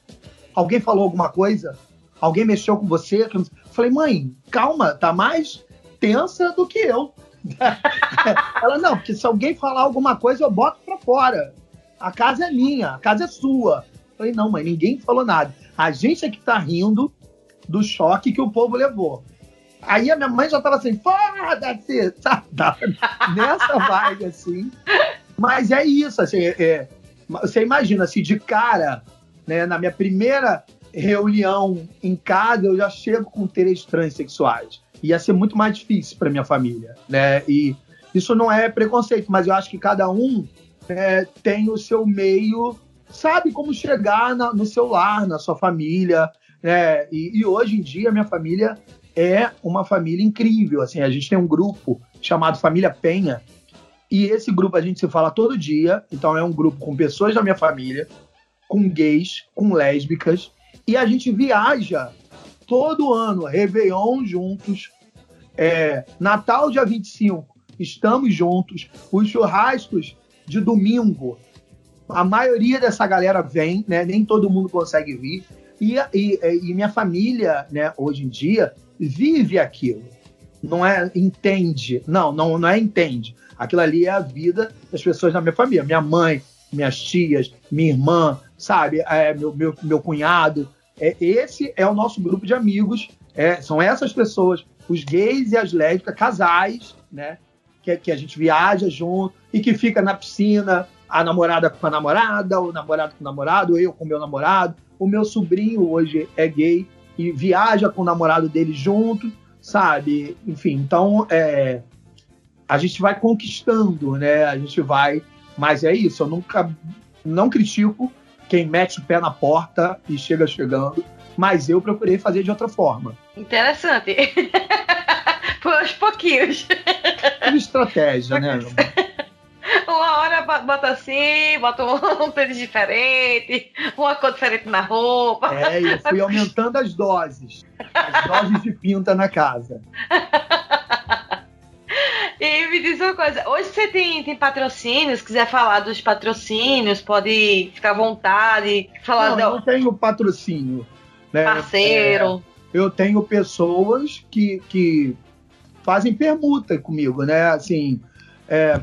[SPEAKER 3] Alguém falou alguma coisa? Alguém mexeu com você? Eu falei, mãe, calma, tá mais tensa do que eu. Ela, não, porque se alguém falar alguma coisa, eu boto pra fora. A casa é minha, a casa é sua. Falei, não, mãe, ninguém falou nada. A gente é que tá rindo do choque que o povo levou. Aí a minha mãe já tava assim, foda-se, sabe? Nessa vibe, assim. Mas é isso, assim, é, é, você imagina, assim, de cara, né, na minha primeira reunião em casa, eu já chego com três transexuais. Ia ser muito mais difícil para minha família, né? E isso não é preconceito, mas eu acho que cada um é, tem o seu meio, sabe como chegar na, no seu lar, na sua família, né? E, e hoje em dia, minha família é uma família incrível, assim, a gente tem um grupo chamado Família Penha, e esse grupo a gente se fala todo dia, então é um grupo com pessoas da minha família, com gays, com lésbicas, e a gente viaja todo ano, Réveillon juntos, é, Natal dia 25, estamos juntos, os churrascos de domingo, a maioria dessa galera vem, né? Nem todo mundo consegue vir. E, e, e minha família, né, hoje em dia, vive aquilo. Não é entende. Não, não, não é entende Aquilo ali é a vida das pessoas da minha família. Minha mãe, minhas tias, minha irmã, sabe? É, meu, meu, meu cunhado. É, esse é o nosso grupo de amigos. É, são essas pessoas, os gays e as lésbicas, casais, né? Que, que a gente viaja junto e que fica na piscina, a namorada com a namorada, o namorado com o namorado, eu com o meu namorado. O meu sobrinho hoje é gay e viaja com o namorado dele junto, sabe? Enfim, então é, a gente vai conquistando, né? A gente vai. Mas é isso, eu nunca. Não critico quem mete o pé na porta e chega chegando, mas eu procurei fazer de outra forma.
[SPEAKER 2] Interessante. Por aos pouquinhos.
[SPEAKER 3] Tudo estratégia, né?
[SPEAKER 2] Bota assim, bota um tênis diferente, uma cor diferente na roupa.
[SPEAKER 3] É, eu fui aumentando as doses. As doses de pinta na casa.
[SPEAKER 2] E me diz uma coisa, hoje você tem, tem patrocínio, se quiser falar dos patrocínios, pode ficar à vontade, falar...
[SPEAKER 3] Não, eu não tenho patrocínio. Né?
[SPEAKER 2] Parceiro.
[SPEAKER 3] É, eu tenho pessoas que, que fazem permuta comigo, né? Assim, é,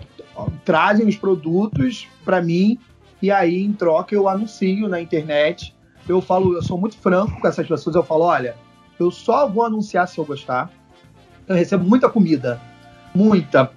[SPEAKER 3] trazem os produtos para mim e aí, em troca, eu anuncio na internet. Eu falo, eu sou muito franco com essas pessoas, eu falo, olha, eu só vou anunciar se eu gostar. Eu recebo muita comida muita.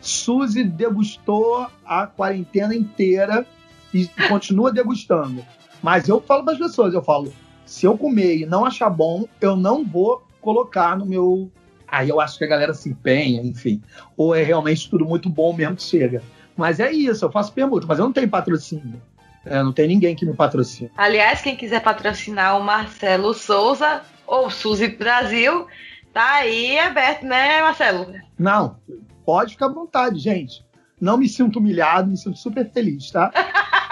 [SPEAKER 3] Suzy degustou a quarentena inteira e continua degustando. Mas eu falo para as pessoas, eu falo, se eu comer e não achar bom, eu não vou colocar no meu. Aí eu acho que a galera se empenha, enfim. Ou é realmente tudo muito bom mesmo que chega. Mas é isso, eu faço permuta, mas eu não tenho patrocínio. É, não tem ninguém que me patrocine.
[SPEAKER 2] Aliás, quem quiser patrocinar o Marcelo Souza ou Suzy Brasil, Tá aí aberto, né, Marcelo?
[SPEAKER 3] Não, pode ficar à vontade, gente. Não me sinto humilhado, me sinto super feliz, tá?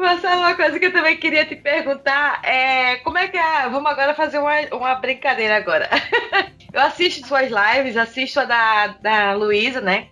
[SPEAKER 2] Marcelo, uma coisa que eu também queria te perguntar é como é que é. Vamos agora fazer uma, uma brincadeira agora. Eu assisto suas lives, assisto a da, da Luísa, né?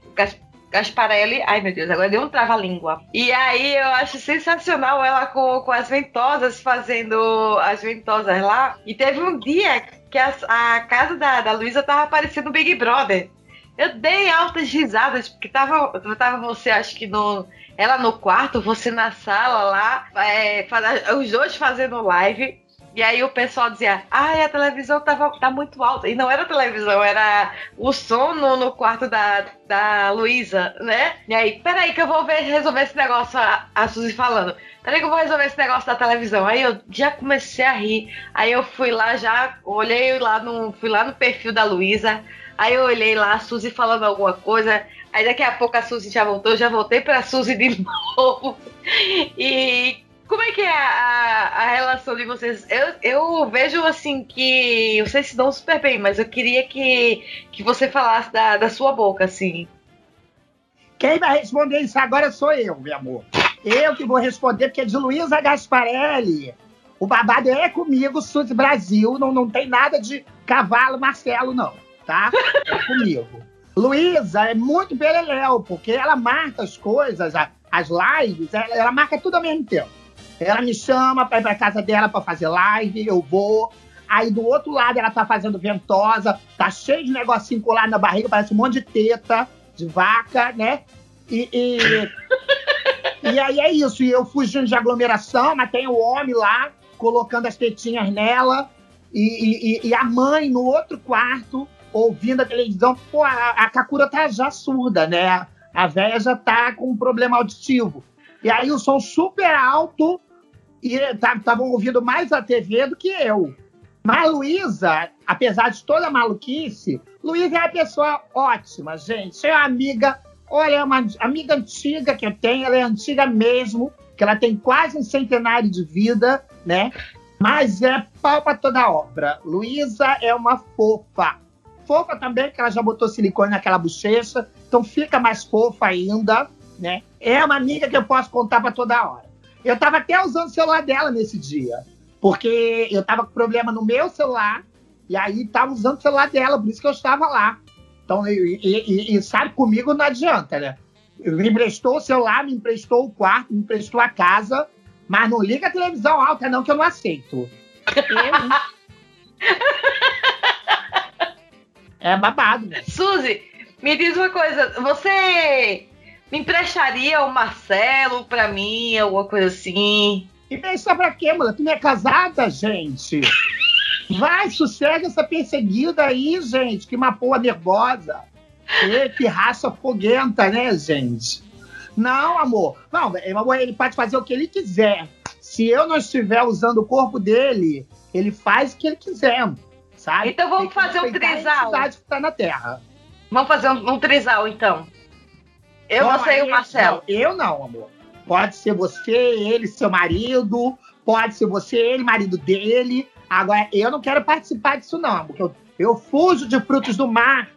[SPEAKER 2] Gasparelli. Ai, meu Deus, agora deu um trava-língua. E aí eu acho sensacional ela com, com as ventosas fazendo as ventosas lá. E teve um dia que a, a casa da, da Luísa tava aparecendo Big Brother. Eu dei altas risadas, porque tava, tava você, acho que no. Ela no quarto, você na sala lá, é, os dois fazendo live. E aí o pessoal dizia, ai, a televisão tava, tá muito alta. E não era televisão, era o som no, no quarto da, da Luísa, né? E aí, peraí que eu vou ver, resolver esse negócio, a, a Suzy falando. Peraí que eu vou resolver esse negócio da televisão. Aí eu já comecei a rir. Aí eu fui lá, já olhei lá no, fui lá no perfil da Luísa. Aí eu olhei lá a Suzy falando alguma coisa. Aí daqui a pouco a Suzy já voltou, já voltei pra Suzy de novo. E como é que é a, a relação de vocês? Eu, eu vejo assim que vocês se dão super bem, mas eu queria que, que você falasse da, da sua boca, assim.
[SPEAKER 3] Quem vai responder isso agora sou eu, meu amor. Eu que vou responder, porque é de Luísa Gasparelli. O babado é comigo, Suzy Brasil. Não, não tem nada de cavalo Marcelo, não tá? É comigo. Luísa é muito beleléu, porque ela marca as coisas, as lives, ela, ela marca tudo ao mesmo tempo. Ela me chama para ir pra casa dela para fazer live, eu vou. Aí do outro lado ela tá fazendo ventosa, tá cheio de negocinho colado na barriga, parece um monte de teta de vaca, né? E, e, e aí é isso. E eu fugindo de aglomeração, mas tem o homem lá colocando as tetinhas nela. E, e, e a mãe no outro quarto ouvindo a televisão, pô, a, a Kakura tá já surda, né? A velha já tá com um problema auditivo. E aí o som super alto e estavam tá, ouvindo mais a TV do que eu. Mas Luísa, apesar de toda a maluquice, Luísa é uma pessoa ótima, gente. É uma amiga, olha, é uma amiga antiga que eu tenho, ela é antiga mesmo, que ela tem quase um centenário de vida, né? Mas é pau pra toda obra. Luísa é uma fofa fofa também, que ela já botou silicone naquela bochecha, então fica mais fofa ainda, né? É uma amiga que eu posso contar para toda hora. Eu tava até usando o celular dela nesse dia, porque eu tava com problema no meu celular, e aí tava usando o celular dela, por isso que eu estava lá. Então, e, e, e sabe, comigo não adianta, né? Me emprestou o celular, me emprestou o quarto, me emprestou a casa, mas não liga a televisão alta, não, que eu não aceito. Eu, é babado. Né?
[SPEAKER 2] Suzy, me diz uma coisa. Você me emprestaria o Marcelo pra mim, alguma coisa assim?
[SPEAKER 3] Emprestar pra quê, mano? Tu não é casada, gente? Vai, sossega essa perseguida aí, gente. Que uma porra nervosa. E, que raça foguenta, né, gente? Não, amor. Não, amor, ele pode fazer o que ele quiser. Se eu não estiver usando o corpo dele, ele faz o que ele quiser sabe?
[SPEAKER 2] Então vamos fazer um trisal.
[SPEAKER 3] A que tá na Terra.
[SPEAKER 2] Vamos fazer um, um trisal, então. Eu, Bom, você e o Marcelo.
[SPEAKER 3] Não, eu não, amor. Pode ser você, ele, seu marido. Pode ser você, ele, marido dele. Agora, eu não quero participar disso, não, porque eu, eu fujo de frutos do mar,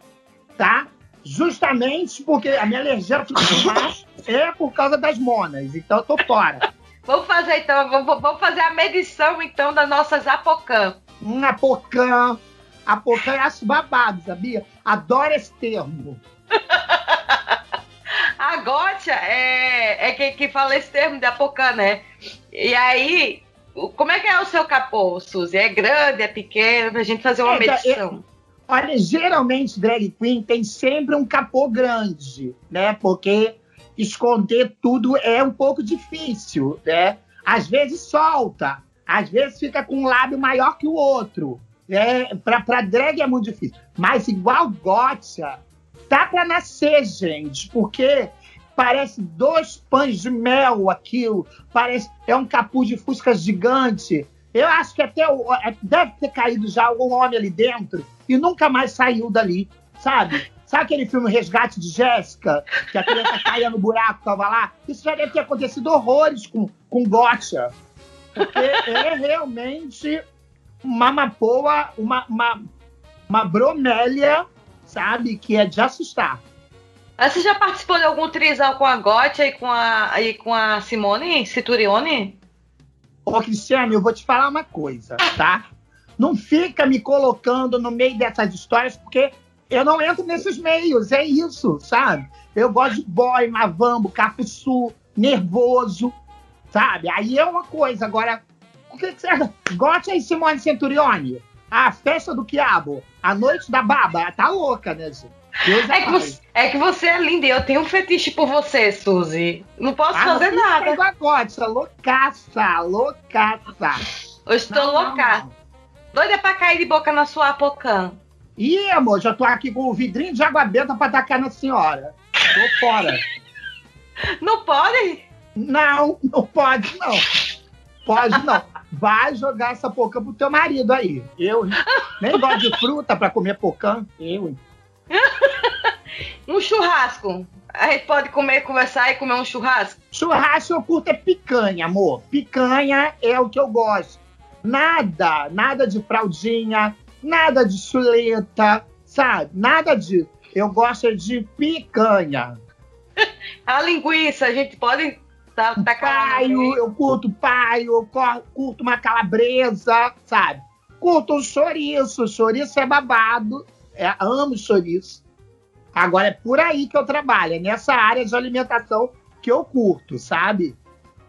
[SPEAKER 3] tá? Justamente porque a minha alergia a frutos do mar é por causa das monas. Então eu tô fora.
[SPEAKER 2] Vamos fazer então, vamos, vamos fazer a medição então das nossas apocã.
[SPEAKER 3] Um apocã. Apocã é acho babado, sabia? Adoro esse termo.
[SPEAKER 2] a Gótia é, é que, que fala esse termo de apocã, né? E aí, como é que é o seu capô, Suzy? É grande, é pequeno? Pra gente fazer uma é, medição. É,
[SPEAKER 3] olha, geralmente drag queen tem sempre um capô grande, né? Porque esconder tudo é um pouco difícil, né? Às vezes solta, às vezes fica com um lábio maior que o outro. É, pra, pra drag é muito difícil. Mas igual gotcha, tá pra nascer, gente, porque parece dois pães de mel aquilo, parece é um capuz de fusca gigante. Eu acho que até o, é, deve ter caído já algum homem ali dentro e nunca mais saiu dali, sabe? Sabe aquele filme Resgate de Jéssica? Que a criança caía no buraco, tava lá? Isso já deve ter acontecido horrores com, com Gotcha. Porque é realmente uma mapoa, uma, uma, uma bromélia, sabe? Que é de assustar.
[SPEAKER 2] Você já participou de algum trisal com a Gotia e com a, e com a Simone Citurione?
[SPEAKER 3] Ô, Cristiane, eu vou te falar uma coisa, tá? Não fica me colocando no meio dessas histórias, porque eu não entro nesses meios, é isso, sabe? Eu gosto de boy, mavambo, capuçu, nervoso, sabe? Aí é uma coisa. Agora, o que, que você acha? Gosta e Simone Centurione? A festa do quiabo, a noite da baba, tá louca, né, gente?
[SPEAKER 2] É que, você, é que você é linda e eu tenho um fetiche por você, Suzy. Não posso
[SPEAKER 3] Ah,
[SPEAKER 2] fazer
[SPEAKER 3] não
[SPEAKER 2] nada.
[SPEAKER 3] igual a Gotcha, loucaça, loucaça.
[SPEAKER 2] Eu estou
[SPEAKER 3] não,
[SPEAKER 2] louca.
[SPEAKER 3] não.
[SPEAKER 2] Doida pra cair de boca na sua apocã.
[SPEAKER 3] Ih, amor, já tô aqui com o vidrinho de água benta pra tacar na senhora. Tô fora.
[SPEAKER 2] Não pode?
[SPEAKER 3] Não, não pode não. Pode não. Vai jogar essa pocã pro teu marido aí. Eu hein? nem gosto de fruta pra comer pocã. Eu. hein?
[SPEAKER 2] Um churrasco. A gente pode comer, conversar e comer um churrasco?
[SPEAKER 3] Churrasco eu curto é picanha, amor. Picanha é o que eu gosto. Nada, nada de fraldinha, nada de chuleta, sabe? Nada disso. Eu gosto é de picanha.
[SPEAKER 2] A linguiça, a gente pode tá, lá no
[SPEAKER 3] Paio, eu curto paio, eu curto uma calabresa, sabe? Curto um chouriço, chouriço é babado, é, amo chouriço. Agora é por aí que eu trabalho, é nessa área de alimentação que eu curto, sabe?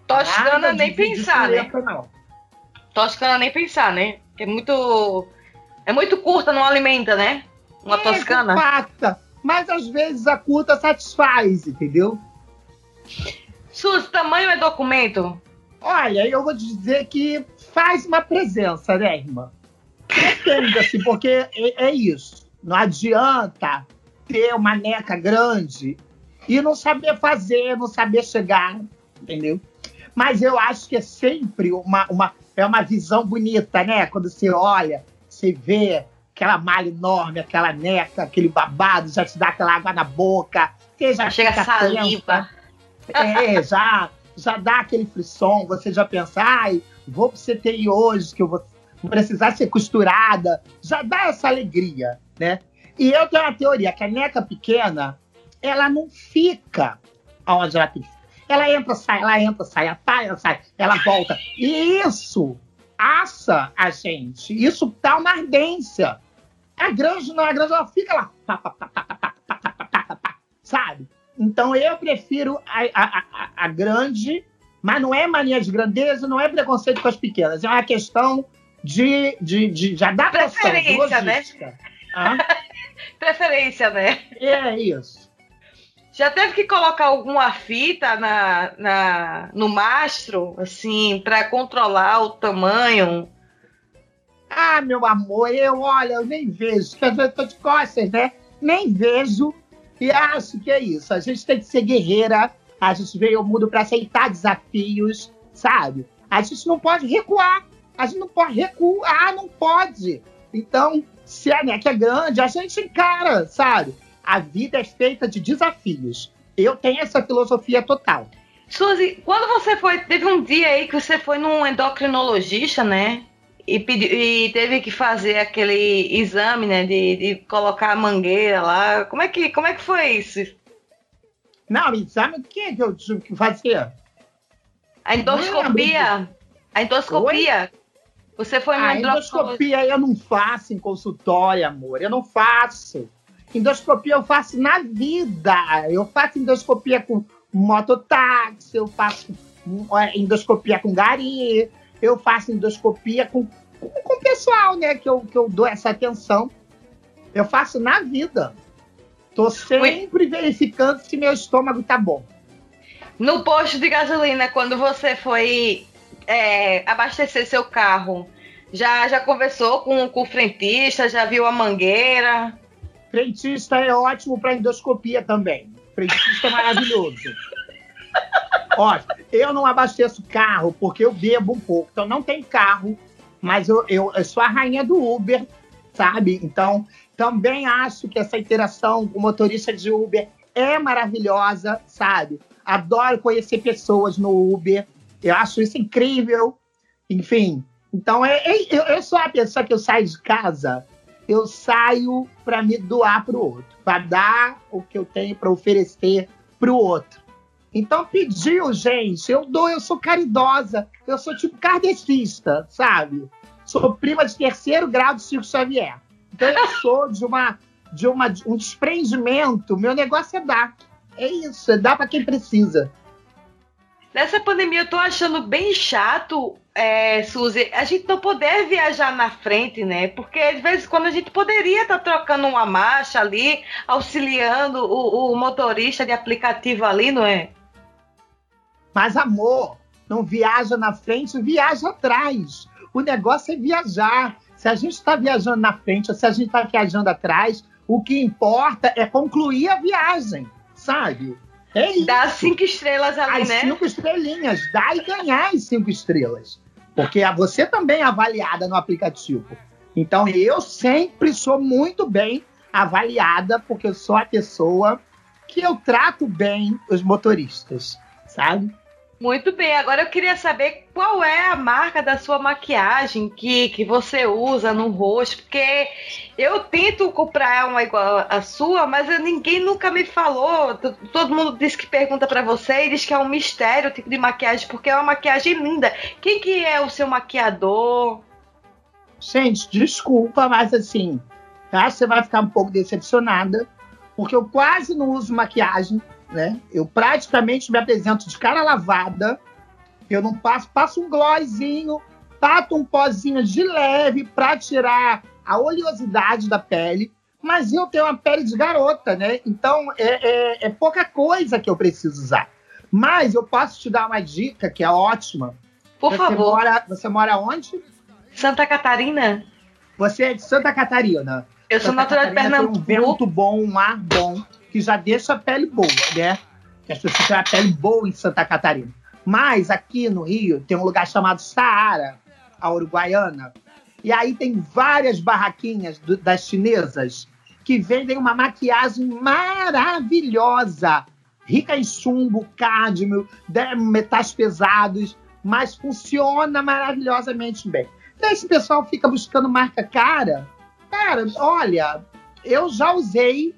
[SPEAKER 2] Toscana nem
[SPEAKER 3] de- de
[SPEAKER 2] pensar, né?
[SPEAKER 3] chuleta, não.
[SPEAKER 2] Toscana nem pensar, né? É muito. É muito curta, não alimenta, né? Uma
[SPEAKER 3] É,
[SPEAKER 2] toscana.
[SPEAKER 3] compacta, mas às vezes a curta satisfaz, entendeu?
[SPEAKER 2] Suzy, tamanho é documento?
[SPEAKER 3] Olha, eu vou dizer que faz uma presença, né, irmã? Depende, assim, porque é, é isso. Não adianta ter uma neca grande e não saber fazer, não saber chegar, entendeu? Mas eu acho que é sempre uma, uma, é uma visão bonita, né? Quando você olha, você vê aquela malha enorme, aquela neca, aquele babado, já te dá aquela água na boca. Você já
[SPEAKER 2] Chega saliva.
[SPEAKER 3] tensa é, já, já dá aquele frisson, você já pensa, ai, vou pro CTI hoje, que eu vou, precisar ser costurada, já dá essa alegria, né? E eu tenho uma teoria, a caneca pequena, ela não fica onde ela tem ela entra, sai, ela entra, sai, ela sai, ela volta. E isso assa a gente. Isso dá uma ardência. A grande não, a grande ela fica lá, pá, pá, pá, sabe? Então eu prefiro a, a, a, a grande, mas não é mania de grandeza, não é preconceito com as pequenas, é uma questão de, de, de, de adaptação,
[SPEAKER 2] Preferência, né?
[SPEAKER 3] Hã?
[SPEAKER 2] Preferência, né?
[SPEAKER 3] É isso.
[SPEAKER 2] Já teve que colocar alguma fita na, na, no mastro, assim, pra controlar o tamanho?
[SPEAKER 3] Ah, meu amor, eu, olha, eu nem vejo, porque às vezes eu tô de costas, né? Nem vejo e acho que é isso. A gente tem que ser guerreira, a gente veio ao mundo para aceitar desafios, sabe? A gente não pode recuar, a gente não pode recuar, não pode. Então, se a neca é grande, a gente encara, sabe? A vida é feita de desafios. Eu tenho essa filosofia total.
[SPEAKER 2] Suzy, quando você foi. Teve um dia aí que você foi num endocrinologista, né? E, pedi, e teve que fazer aquele exame, né? De, de colocar a mangueira lá. Como é que, como é que foi isso?
[SPEAKER 3] Não, exame, o que que eu tive que fazer?
[SPEAKER 2] A endoscopia? A endoscopia? Você foi no
[SPEAKER 3] A
[SPEAKER 2] endocrinologista?
[SPEAKER 3] endoscopia eu não faço em consultório, amor. Eu não faço. Endoscopia eu faço na vida. Eu faço endoscopia com mototáxi, eu faço é, endoscopia com gari, eu faço endoscopia com, com, com o pessoal, né? Que eu, que eu dou essa atenção. Eu faço na vida. Tô sempre verificando se meu estômago tá bom.
[SPEAKER 2] No posto de gasolina, quando você foi é, abastecer seu carro, já, já conversou com, com o frentista, já viu a mangueira?
[SPEAKER 3] Frentista é ótimo para endoscopia também. Frentista é maravilhoso. Ó, eu não abasteço carro porque eu bebo um pouco. Então não tem carro, mas eu, eu, eu sou a rainha do Uber, sabe? Então também acho que essa interação com motorista de Uber é maravilhosa, sabe? Adoro conhecer pessoas no Uber. Eu acho isso incrível. Enfim, então é, é- eu, eu sou a pessoa que eu saio de casa eu saio para me doar para o outro, para dar o que eu tenho para oferecer para o outro. Então pediu, gente, eu dou, eu sou caridosa, eu sou tipo kardecista, sabe? Sou prima de terceiro grau de Chico Xavier. Então eu sou de uma de uma, um desprendimento, meu negócio é dar. É isso, é dar para quem precisa.
[SPEAKER 2] Nessa pandemia eu tô achando bem chato, é, Suzy, a gente não poder viajar na frente, né? Porque às vezes quando a gente poderia estar tá trocando uma marcha ali, auxiliando o, o motorista de aplicativo ali, não é?
[SPEAKER 3] Mas amor, não viaja na frente, viaja atrás. O negócio é viajar. Se a gente está viajando na frente ou se a gente está viajando atrás, o que importa é concluir a viagem, sabe? É isso.
[SPEAKER 2] Dá cinco estrelas ali,
[SPEAKER 3] as
[SPEAKER 2] né?
[SPEAKER 3] cinco estrelinhas. Dá e ganhar as cinco estrelas. Porque você também é avaliada no aplicativo. Então, eu sempre sou muito bem avaliada, porque eu sou a pessoa que eu trato bem os motoristas, sabe?
[SPEAKER 2] Muito bem, agora eu queria saber qual é a marca da sua maquiagem que, que você usa no rosto, porque eu tento comprar uma igual a sua, mas ninguém nunca me falou. Todo mundo diz que pergunta para você e diz que é um mistério o tipo de maquiagem, porque é uma maquiagem linda. Quem que é o seu maquiador?
[SPEAKER 3] Gente, desculpa, mas assim, tá? Você vai ficar um pouco decepcionada, porque eu quase não uso maquiagem né? Eu praticamente me apresento de cara lavada. Eu não passo, passo um glossinho, tato um pozinho de leve para tirar a oleosidade da pele. Mas eu tenho uma pele de garota, né? Então é, é, é pouca coisa que eu preciso usar. Mas eu posso te dar uma dica que é ótima.
[SPEAKER 2] Por
[SPEAKER 3] você
[SPEAKER 2] favor.
[SPEAKER 3] Mora, você mora onde?
[SPEAKER 2] Santa Catarina.
[SPEAKER 3] Você é de Santa Catarina.
[SPEAKER 2] Eu sou
[SPEAKER 3] Santa
[SPEAKER 2] natural de
[SPEAKER 3] Catarina
[SPEAKER 2] Pernambuco.
[SPEAKER 3] Tem um vento bom, um ar bom que já deixa a pele boa, né? Que as pessoas têm a pele boa em Santa Catarina. Mas aqui no Rio tem um lugar chamado Saara, a Uruguaiana. E aí tem várias barraquinhas do, das chinesas que vendem uma maquiagem maravilhosa, rica em chumbo, cádmio, metais pesados, mas funciona maravilhosamente bem. Então esse pessoal fica buscando marca cara. Cara, olha, eu já usei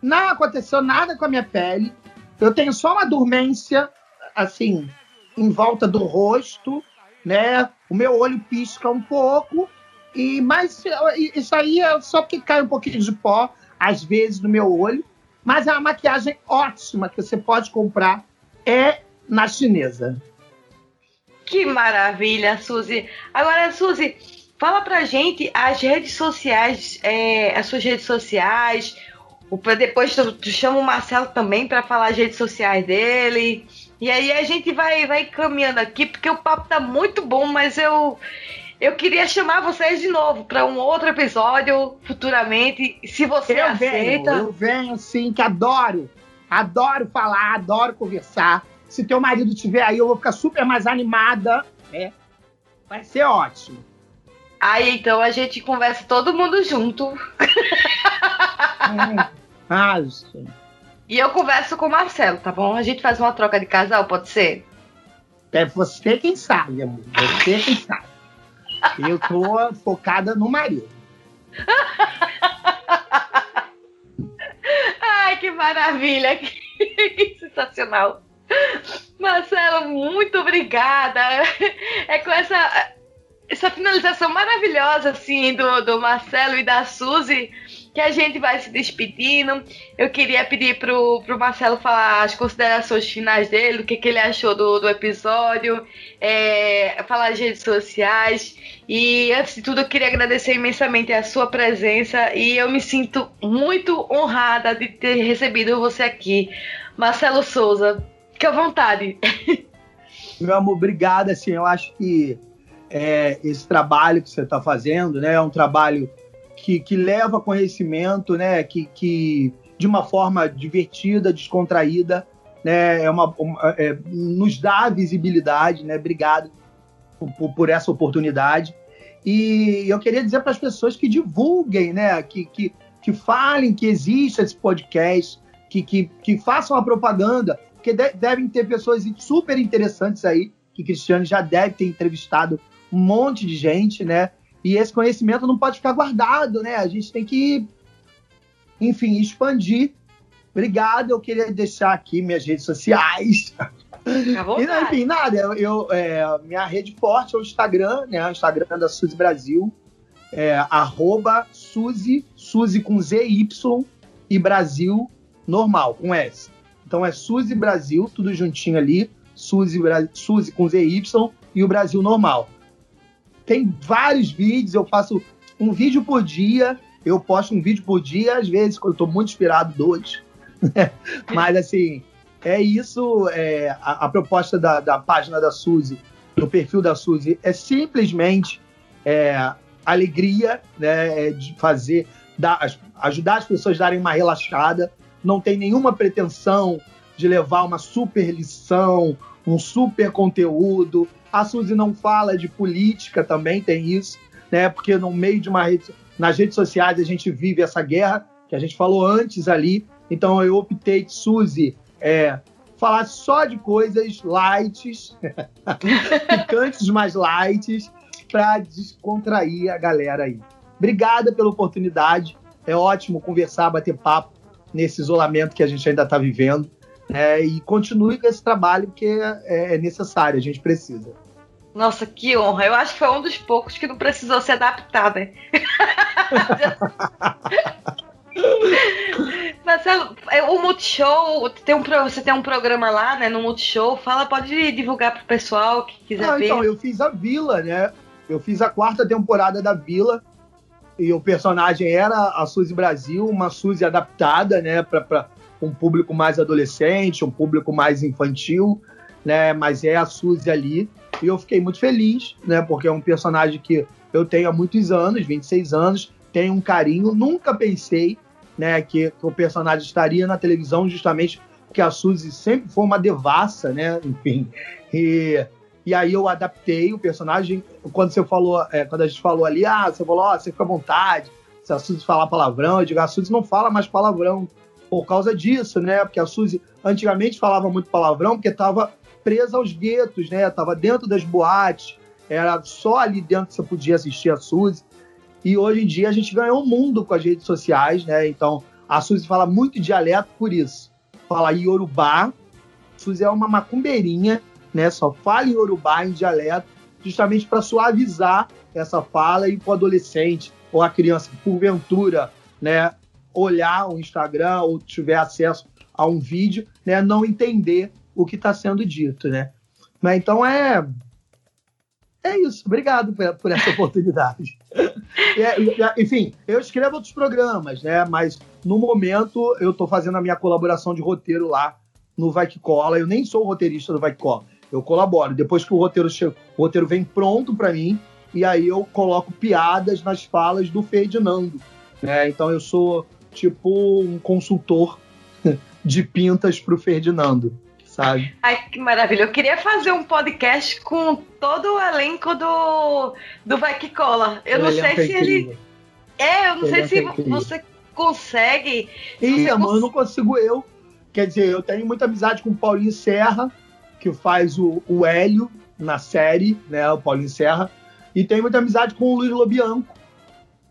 [SPEAKER 3] não aconteceu nada com a minha pele. Eu tenho só uma dormência, assim, em volta do rosto, né? O meu olho pisca um pouco. E mas isso aí é só porque cai um pouquinho de pó às vezes no meu olho, mas é uma maquiagem ótima que você pode comprar é na chinesa.
[SPEAKER 2] Que maravilha, Suzy. Agora, Suzy, fala pra gente as redes sociais, é, as suas redes sociais, depois tu, tu chama o Marcelo também para falar as redes sociais dele. E aí a gente vai, vai caminhando aqui, porque o papo tá muito bom, mas eu, eu queria chamar vocês de novo para um outro episódio futuramente, se você
[SPEAKER 3] eu
[SPEAKER 2] aceita.
[SPEAKER 3] Venho, eu venho sim, que adoro. Adoro falar, adoro conversar. Se teu marido estiver aí, eu vou ficar super mais animada. Né? Vai ser ótimo.
[SPEAKER 2] Aí então a gente conversa todo mundo junto.
[SPEAKER 3] Ah,
[SPEAKER 2] e eu converso com o Marcelo, tá bom? A gente faz uma troca de casal, pode ser?
[SPEAKER 3] É você quem sabe, amor. Você quem sabe. Eu tô focada no marido.
[SPEAKER 2] Ai, que maravilha! Que sensacional! Marcelo, muito obrigada! É com essa essa finalização maravilhosa, assim, do, do Marcelo e da Suzy, que a gente vai se despedindo. Eu queria pedir pro, pro Marcelo falar as considerações finais dele, o que, que ele achou do, do episódio, é, falar as redes sociais. E antes de tudo, eu queria agradecer imensamente a sua presença e eu me sinto muito honrada de ter recebido você aqui. Marcelo Souza, fique à vontade.
[SPEAKER 4] Meu amor, obrigado. Assim, eu acho que é, esse trabalho que você está fazendo, né? É um trabalho que, que leva conhecimento, né? Que, que de uma forma divertida, descontraída, né? É uma, uma é, nos dá visibilidade, né? Obrigado por, por, essa oportunidade. E eu queria dizer para as pessoas que divulguem, né? Que, que, que falem que existe esse podcast, que, que, que façam a propaganda, porque de, devem ter pessoas super interessantes aí, que Cristiano já deve ter entrevistado um monte de gente, né?
[SPEAKER 3] E esse conhecimento não pode ficar guardado, né? A gente tem que, enfim, expandir. Obrigado, eu queria deixar aqui minhas redes sociais.
[SPEAKER 2] E,
[SPEAKER 3] enfim, nada, eu, eu é, minha rede forte é o Instagram, né? O Instagram da Suzy Brasil. É, arroba Suzy, Suzy com ZY e Brasil normal, com S. Então é Suzy Brasil, tudo juntinho ali. Suzy, Suzy com ZY e o Brasil normal. Tem vários vídeos, eu faço um vídeo por dia, eu posto um vídeo por dia, às vezes, quando eu tô muito inspirado, dois. Mas assim, é isso. É, a, a, proposta da, da, página da Suzy, do perfil da Suzy, é simplesmente é, alegria né, é de fazer, dar, ajudar as pessoas a darem uma relaxada. Não tem nenhuma pretensão de levar uma super lição, um super conteúdo. A Suzy não fala de política, também tem isso, né? Porque no meio de uma rede, nas redes sociais a gente vive essa guerra que a gente falou antes ali. Então eu optei, Suzy, é, falar só de coisas lights, picantes mais lights, para descontrair a galera aí. Obrigada pela oportunidade. É ótimo conversar, bater papo nesse isolamento que a gente ainda está vivendo. É, e continue com esse trabalho que é, é necessário, a gente precisa.
[SPEAKER 2] Nossa, que honra. Eu acho que foi um dos poucos que não precisou se adaptar, né? Marcelo, é, o Multishow, tem um, você tem um programa lá, né, no Multishow. Fala, pode divulgar pro pessoal que quiser Não, ver.
[SPEAKER 3] Então, eu fiz a Vila, né? Eu fiz a quarta temporada da Vila. E o personagem era a Suzy Brasil, uma Suzy adaptada, né, para um público mais adolescente, um público mais infantil, né? Mas é a Suzy ali. E eu fiquei muito feliz, né? Porque é um personagem que eu tenho há muitos anos, 26 anos, tenho um carinho. Nunca pensei né, que, que, o personagem estaria na televisão justamente porque a Suzy sempre foi uma devassa, né? Enfim. E, e aí eu adaptei o personagem. Quando você falou, é, quando a gente falou ali, ah, você falou, ó, oh, você fica à vontade. Se a Suzy falar palavrão, eu digo, a Suzy não fala mais palavrão por causa disso, né? Porque a Suzy antigamente falava muito palavrão porque estava presa aos guetos, né? Tava dentro das boates, era só ali dentro que você podia assistir a Suzy. E hoje em dia a gente ganhou o mundo com as redes sociais, né? Então a Suzy fala muito dialeto por isso. Fala Yorubá. A Suzy é uma macumbeirinha, né? Só fala em Yorubá, em dialeto, justamente para suavizar essa fala e para o adolescente ou a criança que porventura, né, olhar o Instagram ou tiver acesso a um vídeo, né, não entender o que está sendo dito, né? Mas então é é isso. Obrigado por, por essa oportunidade. é, enfim, eu escrevo outros programas, né? Mas no momento eu estou fazendo a minha colaboração de roteiro lá no Vai Que Cola. Eu nem sou roteirista do Vai Que Cola. Eu colaboro. Depois que o roteiro, chega, o roteiro vem pronto para mim, e aí eu coloco piadas nas falas do Ferdinando. Né? Então eu sou tipo um consultor de pintas para o Ferdinando sabe?
[SPEAKER 2] Ai, que maravilha. Eu queria fazer um podcast com todo o elenco do, do Vai Que Cola. Eu o não sei é se ele. É, eu não sei se você consegue.
[SPEAKER 3] Ih, você amor, cons... não consigo eu. Quer dizer, eu tenho muita amizade com o Paulinho Serra, que faz o, o Hélio na série, né? O Paulinho Serra. E tenho muita amizade com o Luiz Lobianco,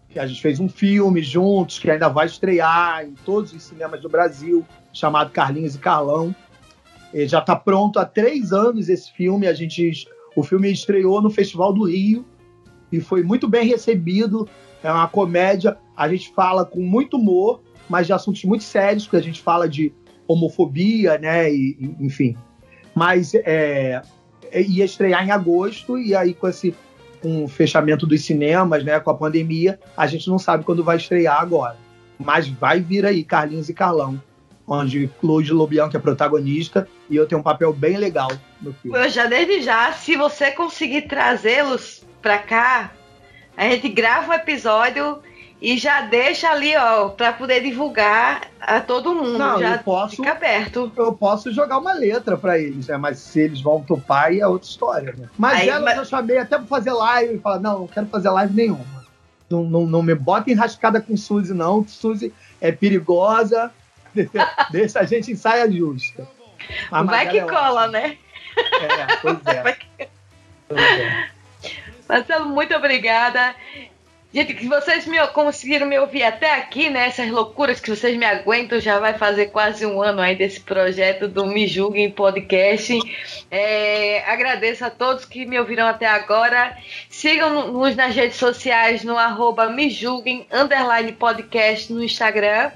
[SPEAKER 3] que a gente fez um filme juntos, que ainda vai estrear em todos os cinemas do Brasil, chamado Carlinhos e Carlão. É, já está pronto há três anos esse filme. A gente, o filme estreou no Festival do Rio e foi muito bem recebido. É uma comédia. A gente fala com muito humor, mas de assuntos muito sérios, porque a gente fala de homofobia, né? E, enfim. Mas é ia estrear em agosto e aí com esse com o fechamento dos cinemas, né? Com a pandemia, a gente não sabe quando vai estrear agora. Mas vai vir aí, Carlinhos e Carlão onde Claude Lobianco é protagonista e eu tenho um papel bem legal no filme.
[SPEAKER 2] Eu já desde já, se você conseguir trazê-los pra cá, a gente grava um episódio e já deixa ali, ó, para poder divulgar a todo mundo.
[SPEAKER 3] Não,
[SPEAKER 2] já
[SPEAKER 3] eu posso,
[SPEAKER 2] fica perto.
[SPEAKER 3] Eu posso jogar uma letra para eles, né? Mas se eles vão topar, aí é outra história, né? Mas aí, elas mas... eu chamei até pra fazer live e falar, não, não quero fazer live nenhuma. Não, não, não me bota enrascada com Suzy, não. Suzy é perigosa, Deixa a gente em saia justa.
[SPEAKER 2] A Vai que é cola, ótima. né?
[SPEAKER 3] É, pois é. Pois é.
[SPEAKER 2] Marcelo, muito obrigada. Gente, que vocês me, conseguiram me ouvir até aqui, né? Essas loucuras que vocês me aguentam, já vai fazer quase um ano aí desse projeto do Me Julguem Podcast. É, agradeço a todos que me ouviram até agora. Sigam-nos nas redes sociais no arroba Me Julguem, podcast no Instagram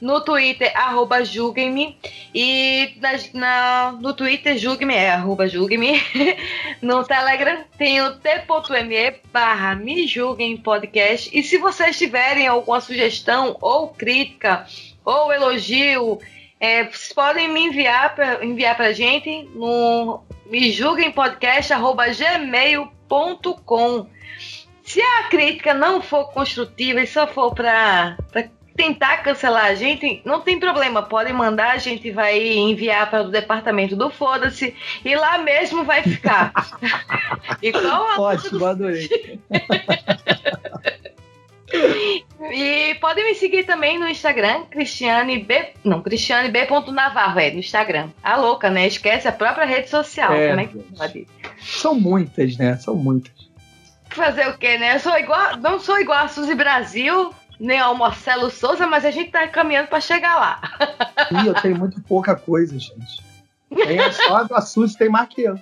[SPEAKER 2] no Twitter, arroba julguem-me. E na, no Twitter, julgue-me, é arroba julgue-me. no Telegram tem o t.me barra me julguem podcast. E se vocês tiverem alguma sugestão ou crítica ou elogio, é, vocês podem me enviar para enviar pra gente no me julguem podcast arroba gmail.com. Se a crítica não for construtiva e só for para tentar cancelar a gente, não tem problema, podem mandar, a gente vai enviar para o departamento do Foda-se e lá mesmo vai ficar.
[SPEAKER 3] Igual a. Ótimo, adorei.
[SPEAKER 2] E podem me seguir também no Instagram, Cristiane B. Não, Cristiane B. Navarro, é, no Instagram. A louca, né? Esquece a própria rede social. É, Como é que pode?
[SPEAKER 3] São muitas, né? São muitas.
[SPEAKER 2] Fazer o quê, né? Eu sou igual, não sou igual a Suzy Brasil, nem ao Marcelo Souza, mas a gente tá caminhando para chegar lá.
[SPEAKER 3] Ih, eu tenho muito pouca coisa, gente. Tem só a Suzy tem mais que eu.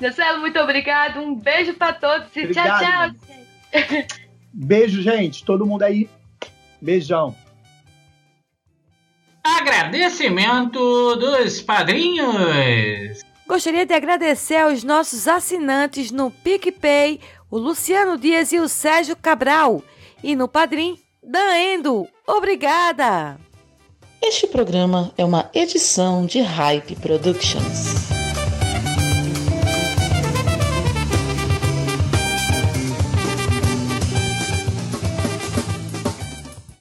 [SPEAKER 2] Marcelo, muito obrigado. Um beijo para todos e obrigado, tchau,
[SPEAKER 3] tchau. Beijo, gente. Todo mundo aí. Beijão.
[SPEAKER 5] Agradecimento dos padrinhos.
[SPEAKER 6] Gostaria de agradecer aos nossos assinantes no PicPay o Luciano Dias e o Sérgio Cabral. E no Padrim, Daendo. Obrigada!
[SPEAKER 7] Este programa é uma edição de Hype Productions.